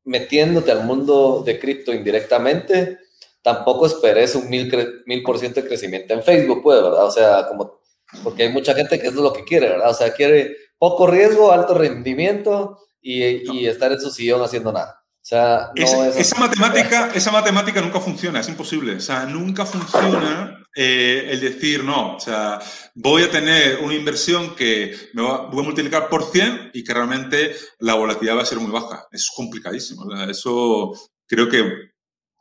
metiéndote al mundo de cripto indirectamente, tampoco esperes un mil, mil por ciento de crecimiento en Facebook, pues, ¿verdad? O sea, como, porque hay mucha gente que es lo que quiere, ¿verdad? O sea, quiere poco riesgo, alto rendimiento y, y estar en su sillón haciendo nada sea, esa, matemática, esa matemática nunca funciona, es imposible. O sea, nunca funciona eh, el decir, no, o sea, voy a tener una inversión que me va, voy a multiplicar por 100 y que realmente la volatilidad va a ser muy baja. Es complicadísimo. eso creo que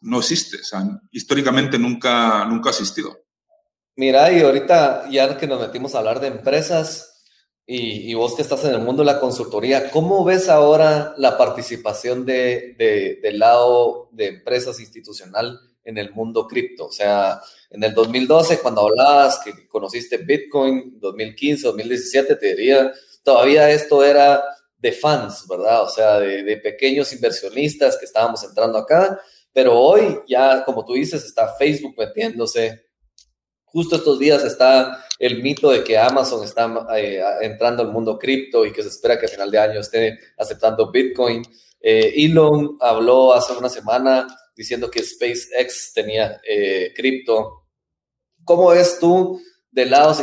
no existe. O sea, históricamente nunca, nunca ha existido. Mira, y ahorita ya que nos metimos a hablar de empresas, y, vos que estás en el mundo de la consultoría, ¿cómo ves ahora la participación de, del lado de empresas institucional en el mundo cripto? O sea, en el 2012, cuando hablabas que conociste Bitcoin, 2015, 2017, te diría, todavía esto era de fans, ¿verdad? O sea, de, de pequeños inversionistas que estábamos entrando acá, pero hoy ya, como tú dices, está Facebook metiéndose, Justo estos días está el mito de que Amazon está eh, entrando al mundo cripto y que se espera que a final de año esté aceptando Bitcoin. Eh, Elon habló hace una semana diciendo que SpaceX tenía eh, cripto. ¿Cómo ves tú del lado,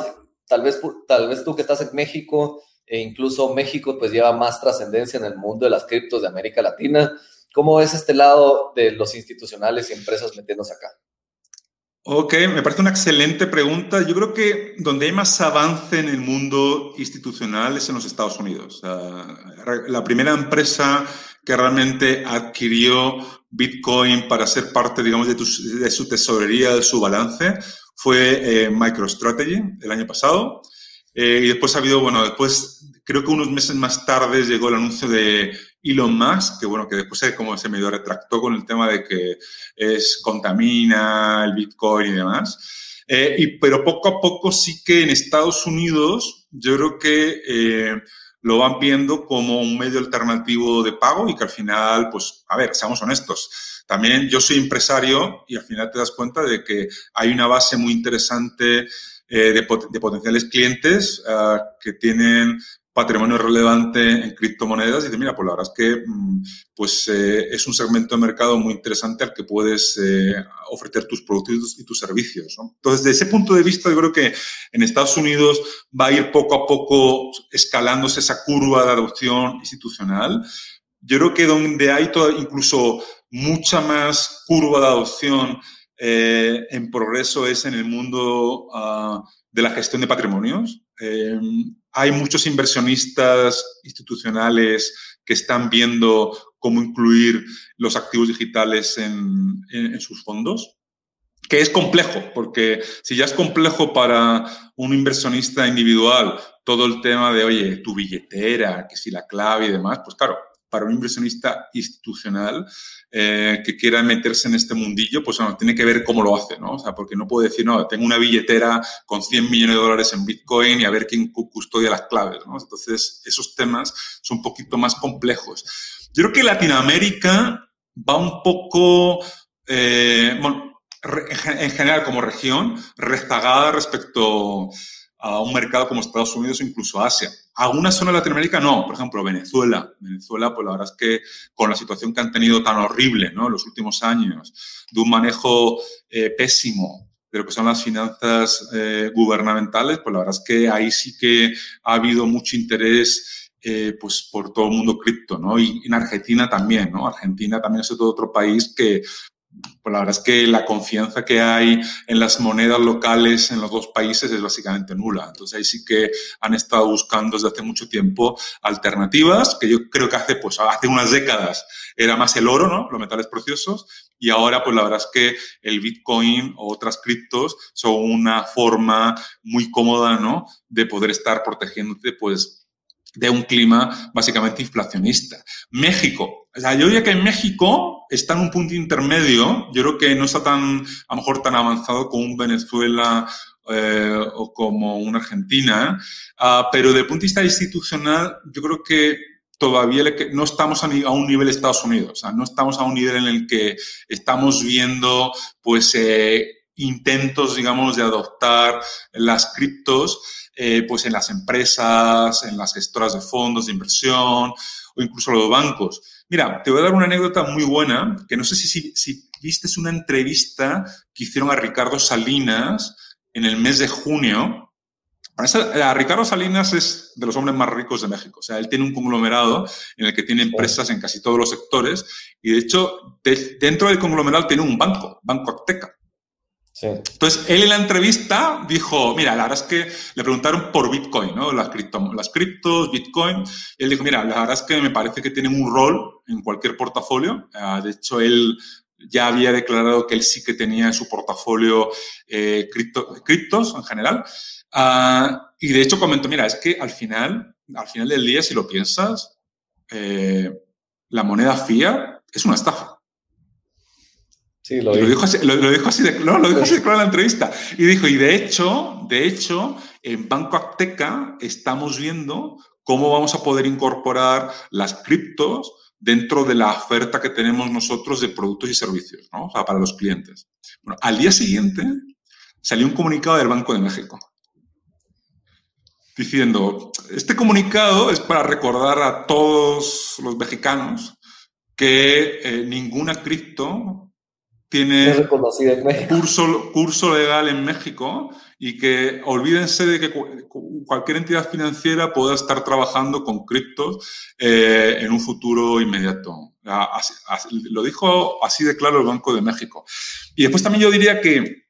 tal vez, tal vez tú que estás en México, e incluso México pues lleva más trascendencia en el mundo de las criptos de América Latina? ¿Cómo ves este lado de los institucionales y empresas metiéndose acá? Ok, me parece una excelente pregunta. Yo creo que donde hay más avance en el mundo institucional es en los Estados Unidos. la primera empresa que realmente adquirió Bitcoin para ser parte, digamos, de, su tesorería, de su balance, fue eh, MicroStrategy el año pasado. Eh, y después ha habido, bueno, después, creo que unos meses más tarde llegó el anuncio de Elon Musk, que bueno, que después se, como se medio retractó con el tema de que es contamina el Bitcoin y demás. Eh, y, pero poco a poco sí que en Estados Unidos yo creo que eh, lo van viendo como un medio alternativo de pago y que al final, pues, a ver, seamos honestos. También yo soy empresario y al final te das cuenta de que hay una base muy interesante eh, de, potenciales clientes que tienen patrimonio relevante en criptomonedas y dice, mira, pues la verdad es que mm, pues, eh, es un segmento de mercado muy interesante al que puedes eh, ofrecer tus productos y tus servicios. Entonces, desde ese punto de vista, yo creo que en Estados Unidos va a ir poco a poco escalándose esa curva de adopción institucional. Yo creo que donde hay incluso mucha más curva de adopción eh, en progreso es en el mundo ah, de la gestión de patrimonios. Hay muchos inversionistas institucionales que están viendo cómo incluir los activos digitales en, sus fondos, que es complejo, porque si ya es complejo para un inversionista individual todo el tema de, oye, tu billetera, que si la clave y demás, pues claro, para un inversionista institucional eh, que quiera meterse en este mundillo, pues bueno, tiene que ver cómo lo hace, ¿no? O sea, porque no puede decir, no, tengo una billetera con 100 millones de dólares en Bitcoin y a ver quién custodia las claves, ¿no? Entonces, esos temas son un poquito más complejos. Yo creo que Latinoamérica va un poco, eh, bueno, en general como región, rezagada respecto a un mercado como Estados Unidos o incluso Asia. Alguna zona de Latinoamérica no, por ejemplo, Venezuela. Venezuela, pues la verdad es que con la situación que han tenido tan horrible ¿no? en los últimos años, de un manejo eh, pésimo de lo que son las finanzas eh, gubernamentales, pues la verdad es que ahí sí que ha habido mucho interés eh, pues por todo el mundo cripto, ¿no? Y en Argentina también, ¿no? Argentina también es otro país que pues la verdad es que la confianza que hay en las monedas locales en los dos países es básicamente nula. Entonces ahí sí que han estado buscando desde hace mucho tiempo alternativas, que yo creo que hace, pues, hace unas décadas era más el oro, ¿no? Los metales preciosos, y ahora, pues la verdad es que el Bitcoin o otras criptos son una forma muy cómoda, ¿no? De poder estar protegiéndote, pues, de un clima básicamente inflacionista. México. O sea, yo diría que México está en un punto intermedio. Yo creo que no está tan, a lo mejor tan avanzado como un Venezuela eh, o como una Argentina, uh, pero desde el punto de vista institucional, yo creo que todavía no estamos a, un nivel Estados Unidos, o sea, no estamos a un nivel en el que estamos viendo, pues, eh, intentos, digamos, de adoptar las criptos eh, pues en las empresas, en las gestoras de fondos de inversión o incluso los bancos. Mira, te voy a dar una anécdota muy buena, que no sé si, si, si viste una entrevista que hicieron a Ricardo Salinas en el mes de junio. A Ricardo Salinas es de los hombres más ricos de México. O sea, él tiene un conglomerado en el que tiene empresas en casi todos los sectores y, de hecho, dentro del conglomerado tiene un banco, Banco Azteca. Entonces, él en la entrevista dijo, mira, la verdad es que le preguntaron por Bitcoin, ¿no? Las, cripto, las criptos, Bitcoin. él dijo, mira, la verdad es que me parece que tienen un rol en cualquier portafolio. Ah, de hecho, él ya había declarado que él sí que tenía en su portafolio eh, criptos en general. Ah, y de hecho comentó, mira, es que al final, al final del día, si lo piensas, eh, la moneda fiat es una estafa. Sí, lo, dijo así, lo, dijo así de, no, lo dijo así de claro en la entrevista. Y dijo, y de hecho, de hecho, en Banco Azteca estamos viendo cómo vamos a poder incorporar las criptos dentro de la oferta que tenemos nosotros de productos y servicios, ¿no? O sea, para los clientes. Bueno, al día siguiente salió un comunicado del Banco de México diciendo, este comunicado es para recordar a todos los mexicanos que eh, ninguna cripto tiene curso, curso legal en México y que olvídense de que cualquier entidad financiera pueda estar trabajando con criptos eh, en un futuro inmediato. lo dijo así de claro el Banco de México. Y después también yo diría que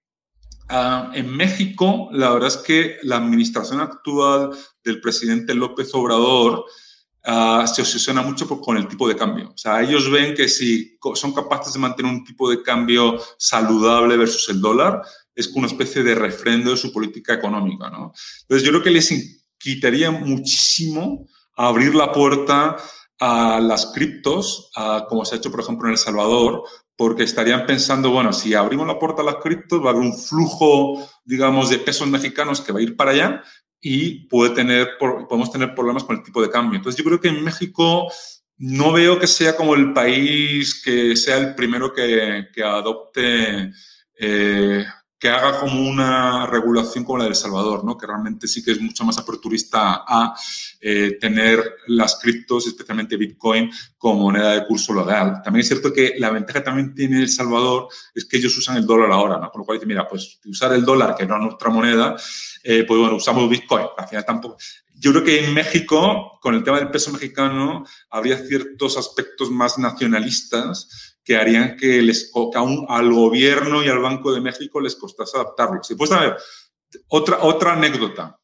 ah, en México, la verdad es que la administración actual del presidente López Obrador Ah, se obsesiona mucho con el tipo de cambio. O sea, ellos ven que si son capaces de mantener un tipo de cambio saludable versus el dólar, es una especie de refrendo de su política económica. ¿no? Entonces, yo creo que les quitaría muchísimo abrir la puerta a las criptos, como se ha hecho, por ejemplo, en El Salvador, porque estarían pensando, bueno, si abrimos la puerta a las criptos, va a haber un flujo, digamos, de pesos mexicanos que va a ir para allá y puede tener, podemos tener problemas con el tipo de cambio. Entonces, yo creo que en México no veo que sea como el país que sea el primero que, que adopte eh, que haga como una regulación como la de El Salvador, ¿no? que realmente sí que es mucho más aperturista a eh, tener las criptos, especialmente Bitcoin, como moneda de curso legal. También es cierto que la ventaja también tiene El Salvador es que ellos usan el dólar ahora, ¿no? con lo cual dice, mira, pues usar el dólar, que no es nuestra moneda, eh, pues bueno, usamos Bitcoin. Al final tampoco... Yo creo que en México, con el tema del peso mexicano, habría ciertos aspectos más nacionalistas que harían que, les, al gobierno y al Banco de México les costase adaptarlo. Si puedes saber, otra, otra anécdota.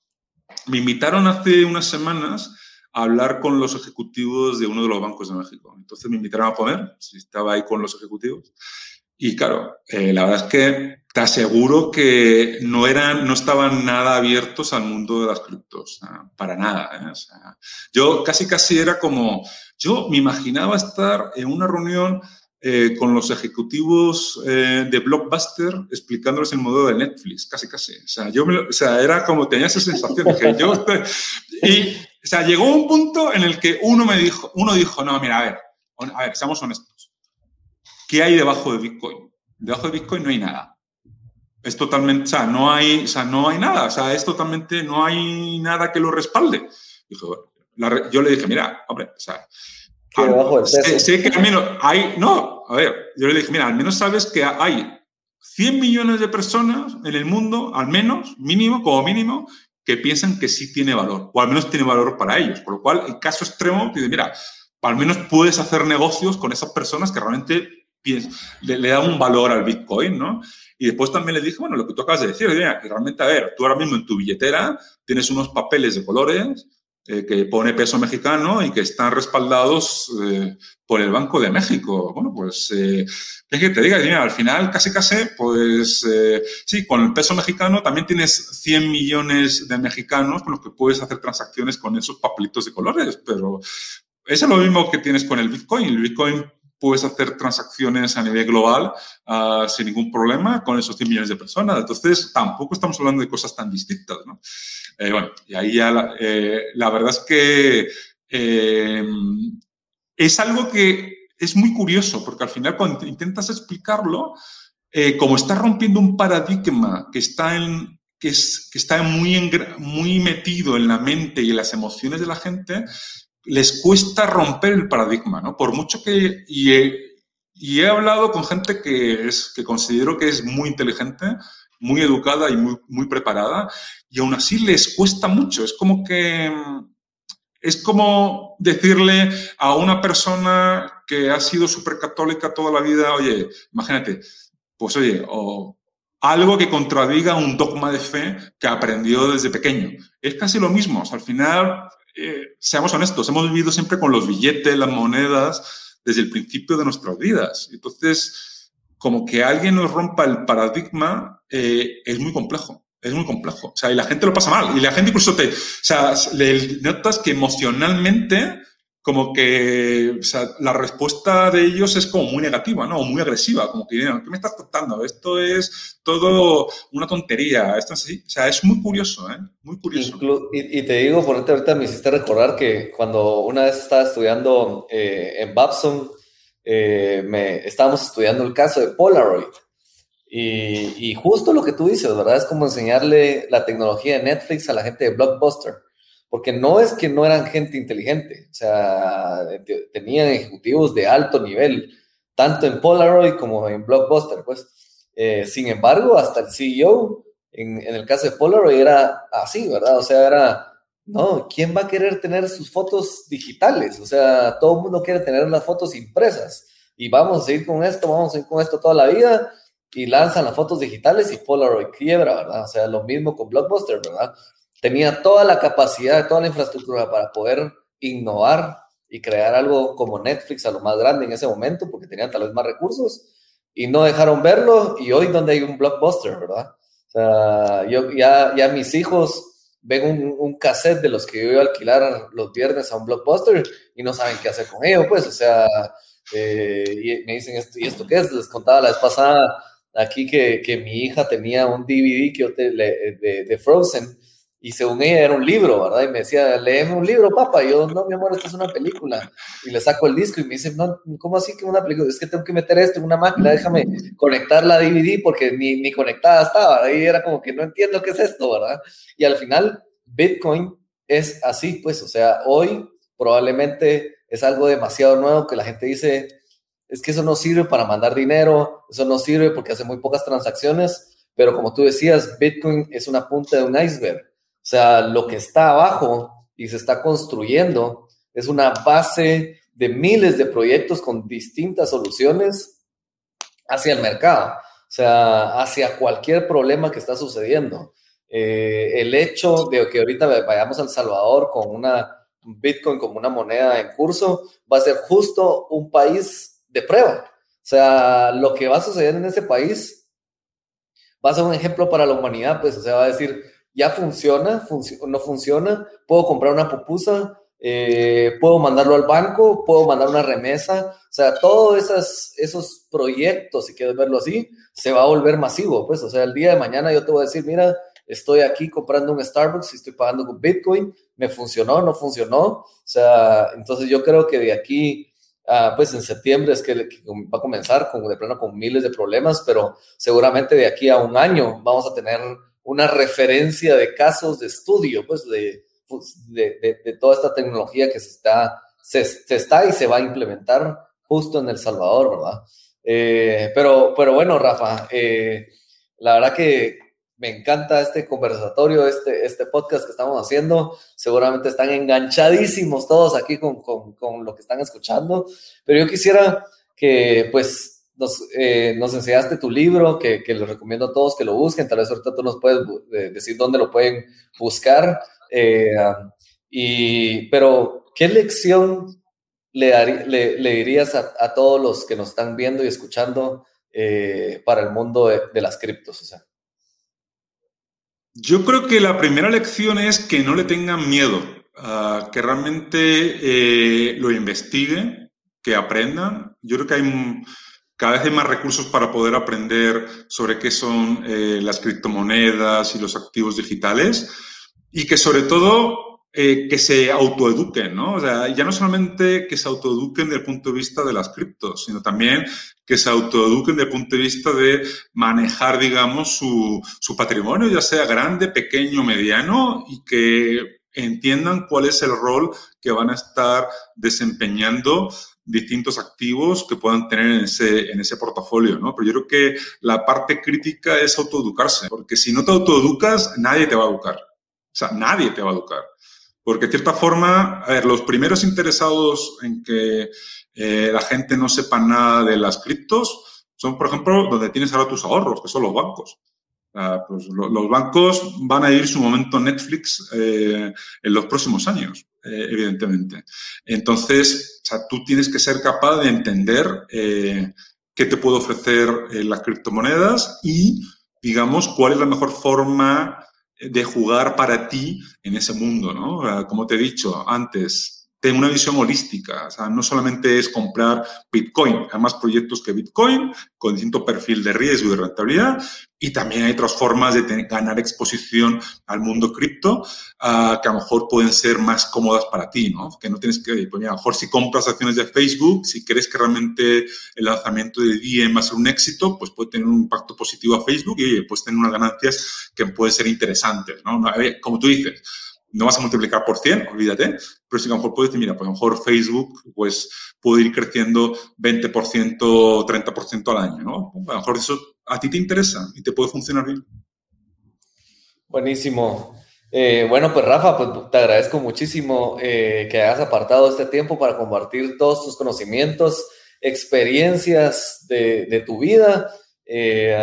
Me invitaron hace unas semanas a hablar con los ejecutivos de uno de los bancos de México. Entonces me invitaron a comer, si estaba ahí con los ejecutivos. Y claro, eh, la verdad es que te aseguro que no eran, no estaban nada abiertos al mundo de las criptos, para nada. ¿eh? O sea, yo casi casi era como, yo me imaginaba estar en una reunión eh, con los ejecutivos eh, de Blockbuster explicándoles el modelo de Netflix, casi, casi. O sea, yo o sea, era como, tenía esa sensación que yo... y, o sea, llegó un punto en el que uno me dijo, uno dijo, no, mira, a ver, a ver, seamos honestos. ¿Qué hay debajo de Bitcoin? Debajo de Bitcoin no hay nada. Es totalmente, o sea, no hay, o sea, no hay nada, o sea, es totalmente, no hay nada que lo respalde. yo le dije, mira, hombre, o sea, Ah, sé, que al menos hay, no, a ver, yo le dije, mira, al menos sabes que hay 100 millones de personas en el mundo, al menos, mínimo, como mínimo, que piensan que sí tiene valor, o al menos tiene valor para ellos. Por lo cual, el caso extremo, dice, mira, al menos puedes hacer negocios con esas personas que realmente le, le, da un valor al Bitcoin, ¿no? Y después también le dije, bueno, lo que tú acabas de decir, que realmente, a ver, tú ahora mismo en tu billetera tienes unos papeles de colores eh, que pone peso mexicano y que están respaldados eh, por el Banco de México. Bueno, pues, eh, ¿qué que te diga? Al final, casi casi, pues, eh, sí, con el peso mexicano también tienes 100 millones de mexicanos con los que puedes hacer transacciones con esos papelitos de colores, pero es lo mismo que tienes con el Bitcoin. El Bitcoin puedes hacer transacciones a nivel global uh, sin ningún problema con esos 100 millones de personas. Entonces, tampoco estamos hablando de cosas tan distintas. ¿no? Eh, bueno, y ahí ya la, eh, verdad es que eh, es algo que es muy curioso, porque al final cuando intentas explicarlo, como está rompiendo un paradigma que está en, que, es, que está muy, muy metido en la mente y en las emociones de la gente, les cuesta romper el paradigma, ¿no? Por mucho que... Y he, hablado con gente que, es, que considero que es muy inteligente, muy educada y muy, muy preparada, y aún así les cuesta mucho. Es como que... Es como decirle a una persona que ha sido súper católica toda la vida, oye, imagínate, pues oye, o algo que contradiga un dogma de fe que aprendió desde pequeño. Es casi lo mismo. O sea, al final eh, seamos honestos, hemos vivido siempre con los billetes, las monedas, desde el principio de nuestras vidas. Entonces, como que alguien nos rompa el paradigma eh, es muy complejo. Es muy complejo. O sea, y la gente lo pasa mal. Y la gente incluso te. O sea, le notas que emocionalmente como que o sea, la respuesta de ellos es como muy negativa, ¿no? Muy agresiva, como que, ¿qué me estás tratando? Esto es todo una tontería, esto es así. O sea, es muy curioso, ¿eh? Muy curioso. y, te digo, por ahorita me hiciste recordar que cuando una vez estaba estudiando eh, en Babson, eh, me, estábamos estudiando el caso de Polaroid. Y, y justo lo que tú dices, ¿verdad? Es como enseñarle la tecnología de Netflix a la gente de Blockbuster porque no es que no eran gente inteligente, o sea, tenían ejecutivos de alto nivel, tanto en Polaroid como en Blockbuster, pues. Eh, sin embargo, hasta el CEO, en, en, el caso de Polaroid, era así, ¿verdad? O sea, era, no, ¿quién va a querer tener sus fotos digitales? O sea, todo el mundo quiere tener las fotos impresas. Y vamos a ir con esto, vamos a ir con esto toda la vida. Y lanzan las fotos digitales y Polaroid quiebra, ¿verdad? O sea, lo mismo con Blockbuster, ¿verdad? Tenía toda la capacidad, toda la infraestructura para poder innovar y crear algo como Netflix a lo más grande en ese momento, porque tenían tal vez más recursos, y no dejaron verlo, y hoy donde hay un blockbuster, ¿verdad? O sea, yo, ya, ya mis hijos ven un, un, cassette de los que yo iba a alquilar los viernes a un blockbuster y no saben qué hacer con ello, pues, o sea, eh, y me dicen, ¿esto, ¿y esto qué es? Les contaba la vez pasada aquí que, que mi hija tenía un DVD que yo te, de, de Frozen, y según ella era un libro, ¿verdad? Y me decía, léeme un libro, papá. Y yo, no, mi amor, esto es una película. Y le saco el disco y me dice, no, ¿cómo así que una película? Es que tengo que meter esto en una máquina, déjame conectar la DVD porque ni, ni conectada estaba. Ahí era como que no entiendo qué es esto, ¿verdad? Y al final, Bitcoin es así, pues, o sea, hoy probablemente es algo demasiado nuevo que la gente dice, es que eso no sirve para mandar dinero, eso no sirve porque hace muy pocas transacciones, pero como tú decías, Bitcoin es una punta de un iceberg o sea, lo que está abajo y se está construyendo es una base de miles de proyectos con distintas soluciones hacia el mercado, o sea, hacia cualquier problema que está sucediendo. Eh, el hecho de que ahorita vayamos a El Salvador con una Bitcoin como una moneda en curso va a ser justo un país de prueba. O sea, lo que va a suceder en ese país va a ser un ejemplo para la humanidad, pues, o sea, va a decir, ya funciona, no funciona, puedo comprar una pupusa, eh, puedo mandarlo al banco, puedo mandar una remesa, o sea, todos esos, proyectos, si quieres verlo así, se va a volver masivo, pues, o sea, el día de mañana yo te voy a decir, mira, estoy aquí comprando un Starbucks y estoy pagando con Bitcoin, me funcionó, no funcionó, o sea, entonces yo creo que de aquí pues en septiembre es que, va a comenzar con, de plano con miles de problemas, pero seguramente de aquí a un año vamos a tener una referencia de casos de estudio, pues, de, pues, de, toda esta tecnología que se está, se, está y se va a implementar justo en El Salvador, ¿verdad? Eh, pero, pero bueno, Rafa, eh, la verdad que me encanta este conversatorio, este, este podcast que estamos haciendo. Seguramente están enganchadísimos todos aquí con, con, con lo que están escuchando, pero yo quisiera que, pues, nos, eh, nos enseñaste tu libro, que, que les recomiendo a todos que lo busquen. Tal vez ahorita tú nos puedes eh, decir dónde lo pueden buscar. Eh, y, pero, ¿qué lección le, le, le dirías a, a, todos los que nos están viendo y escuchando para el mundo de, de las criptos? O sea. Yo creo que la primera lección es que no le tengan miedo, uh, que realmente eh, lo investiguen, que aprendan. Yo creo que hay cada vez hay más recursos para poder aprender sobre qué son eh, las criptomonedas y los activos digitales y que sobre todo eh, que se autoeduquen, ¿no? O sea, ya no solamente que se autoeduquen desde el punto de vista de las criptos, sino también que se autoeduquen desde el punto de vista de manejar, digamos, su, su patrimonio, ya sea grande, pequeño, mediano, y que entiendan cuál es el rol que van a estar desempeñando distintos activos que puedan tener en ese, en ese portafolio, ¿no? Pero yo creo que la parte crítica es autoeducarse, porque si no te autoeducas, nadie te va a educar. O sea, nadie te va a educar. Porque de cierta forma, a ver, los primeros interesados en que eh, la gente no sepa nada de las criptos son, por ejemplo, donde tienes ahora tus ahorros, que son los bancos. Uh, pues lo, los bancos van a ir su momento Netflix eh, en los próximos años, eh, evidentemente. Entonces, tú tienes que ser capaz de entender eh, qué te puede ofrecer las criptomonedas y, digamos, cuál es la mejor forma de jugar para ti en ese mundo, ¿no? Como te he dicho antes, ten una visión holística. O sea, no solamente es comprar Bitcoin, hay más proyectos que Bitcoin con distinto perfil de riesgo y de rentabilidad. Y también hay otras formas de tener, ganar exposición al mundo cripto uh, que a lo mejor pueden ser más cómodas para ti, ¿no? Que no tienes que, pues, a lo mejor si compras acciones de Facebook, si crees que realmente el lanzamiento de Diem va a ser un éxito, pues puede tener un impacto positivo a Facebook y oye, puedes tener unas ganancias que pueden ser interesantes, ¿no? Como tú dices, no vas a multiplicar por 100, olvídate, pero si a lo mejor puedes decir, mira, pues a lo mejor Facebook pues puede ir creciendo 20%, 30% al año, ¿no? A lo mejor eso a ti te interesa y te puede funcionar bien. Buenísimo. Eh, bueno, pues Rafa, pues te agradezco muchísimo eh, que hayas apartado este tiempo para compartir todos tus conocimientos, experiencias de, de tu vida. Eh,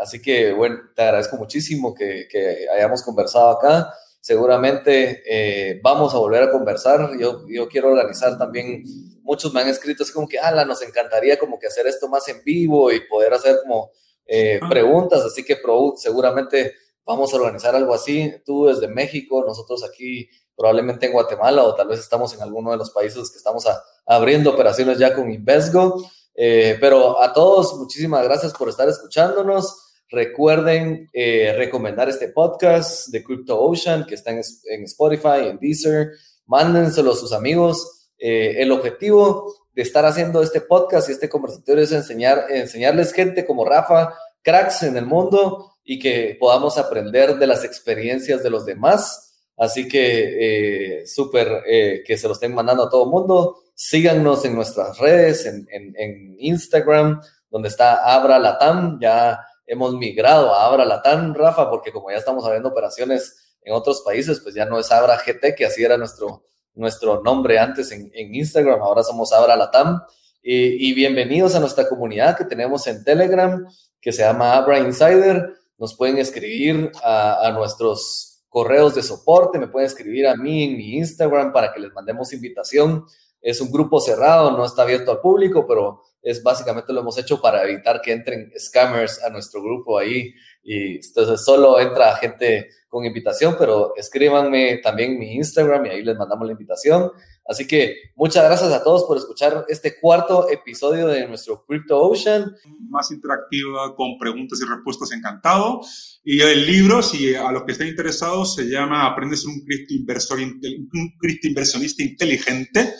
así que, bueno, te agradezco muchísimo que, que hayamos conversado acá seguramente eh, vamos a volver a conversar. Yo, yo quiero organizar también, muchos me han escrito así como que, ala, nos encantaría como que hacer esto más en vivo y poder hacer como eh, preguntas, así que seguramente vamos a organizar algo así. Tú desde México, nosotros aquí probablemente en Guatemala o tal vez estamos en alguno de los países que estamos a, abriendo operaciones ya con Invesgo. Eh, pero a todos, muchísimas gracias por estar escuchándonos. Recuerden eh, recomendar este podcast de Crypto Ocean, que está en, Spotify, en Deezer. Mándenselo a sus amigos. Eh, el objetivo de estar haciendo este podcast y este conversatorio es enseñar, enseñarles gente como Rafa, cracks en el mundo y que podamos aprender de las experiencias de los demás. Así que eh, súper eh, que se lo estén mandando a todo el mundo. Síganos en nuestras redes, en, en Instagram, donde está Abra Latam. Ya hemos migrado a Abra Latam, Rafa, porque como ya estamos abriendo operaciones en otros países, pues ya no es Abra GT, que así era nuestro, nuestro nombre antes en, en Instagram, ahora somos Abra Latam. Y, y, bienvenidos a nuestra comunidad que tenemos en Telegram, que se llama Abra Insider. Nos pueden escribir a, a nuestros correos de soporte, me pueden escribir a mí en mi Instagram para que les mandemos invitación. Es un grupo cerrado, no está abierto al público, pero es básicamente lo hemos hecho para evitar que entren scammers a nuestro grupo ahí. Y entonces solo entra gente con invitación, pero escríbanme también mi Instagram y ahí les mandamos la invitación. Así que muchas gracias a todos por escuchar este cuarto episodio de nuestro Crypto Ocean. Más interactiva, con preguntas y respuestas, encantado. Y el libro, si a los que estén interesados, se llama Aprendes un cripto, inversor, un cripto inversionista inteligente.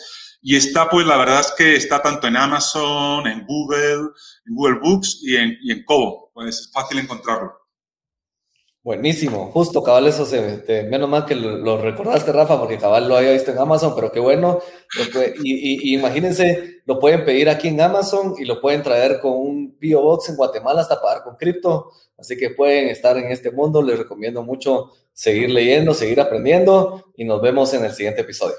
Y está, pues la verdad es que está tanto en Amazon, en Google, en Google Books y en, y en Kobo. Pues es fácil encontrarlo. Buenísimo, justo cabal eso se, menos mal que lo, recordaste Rafa porque cabal lo había visto en Amazon, pero qué bueno, y, imagínense, lo pueden pedir aquí en Amazon y lo pueden traer con un P.O. Box en Guatemala hasta pagar con cripto, así que pueden estar en este mundo, les recomiendo mucho seguir leyendo, seguir aprendiendo y nos vemos en el siguiente episodio.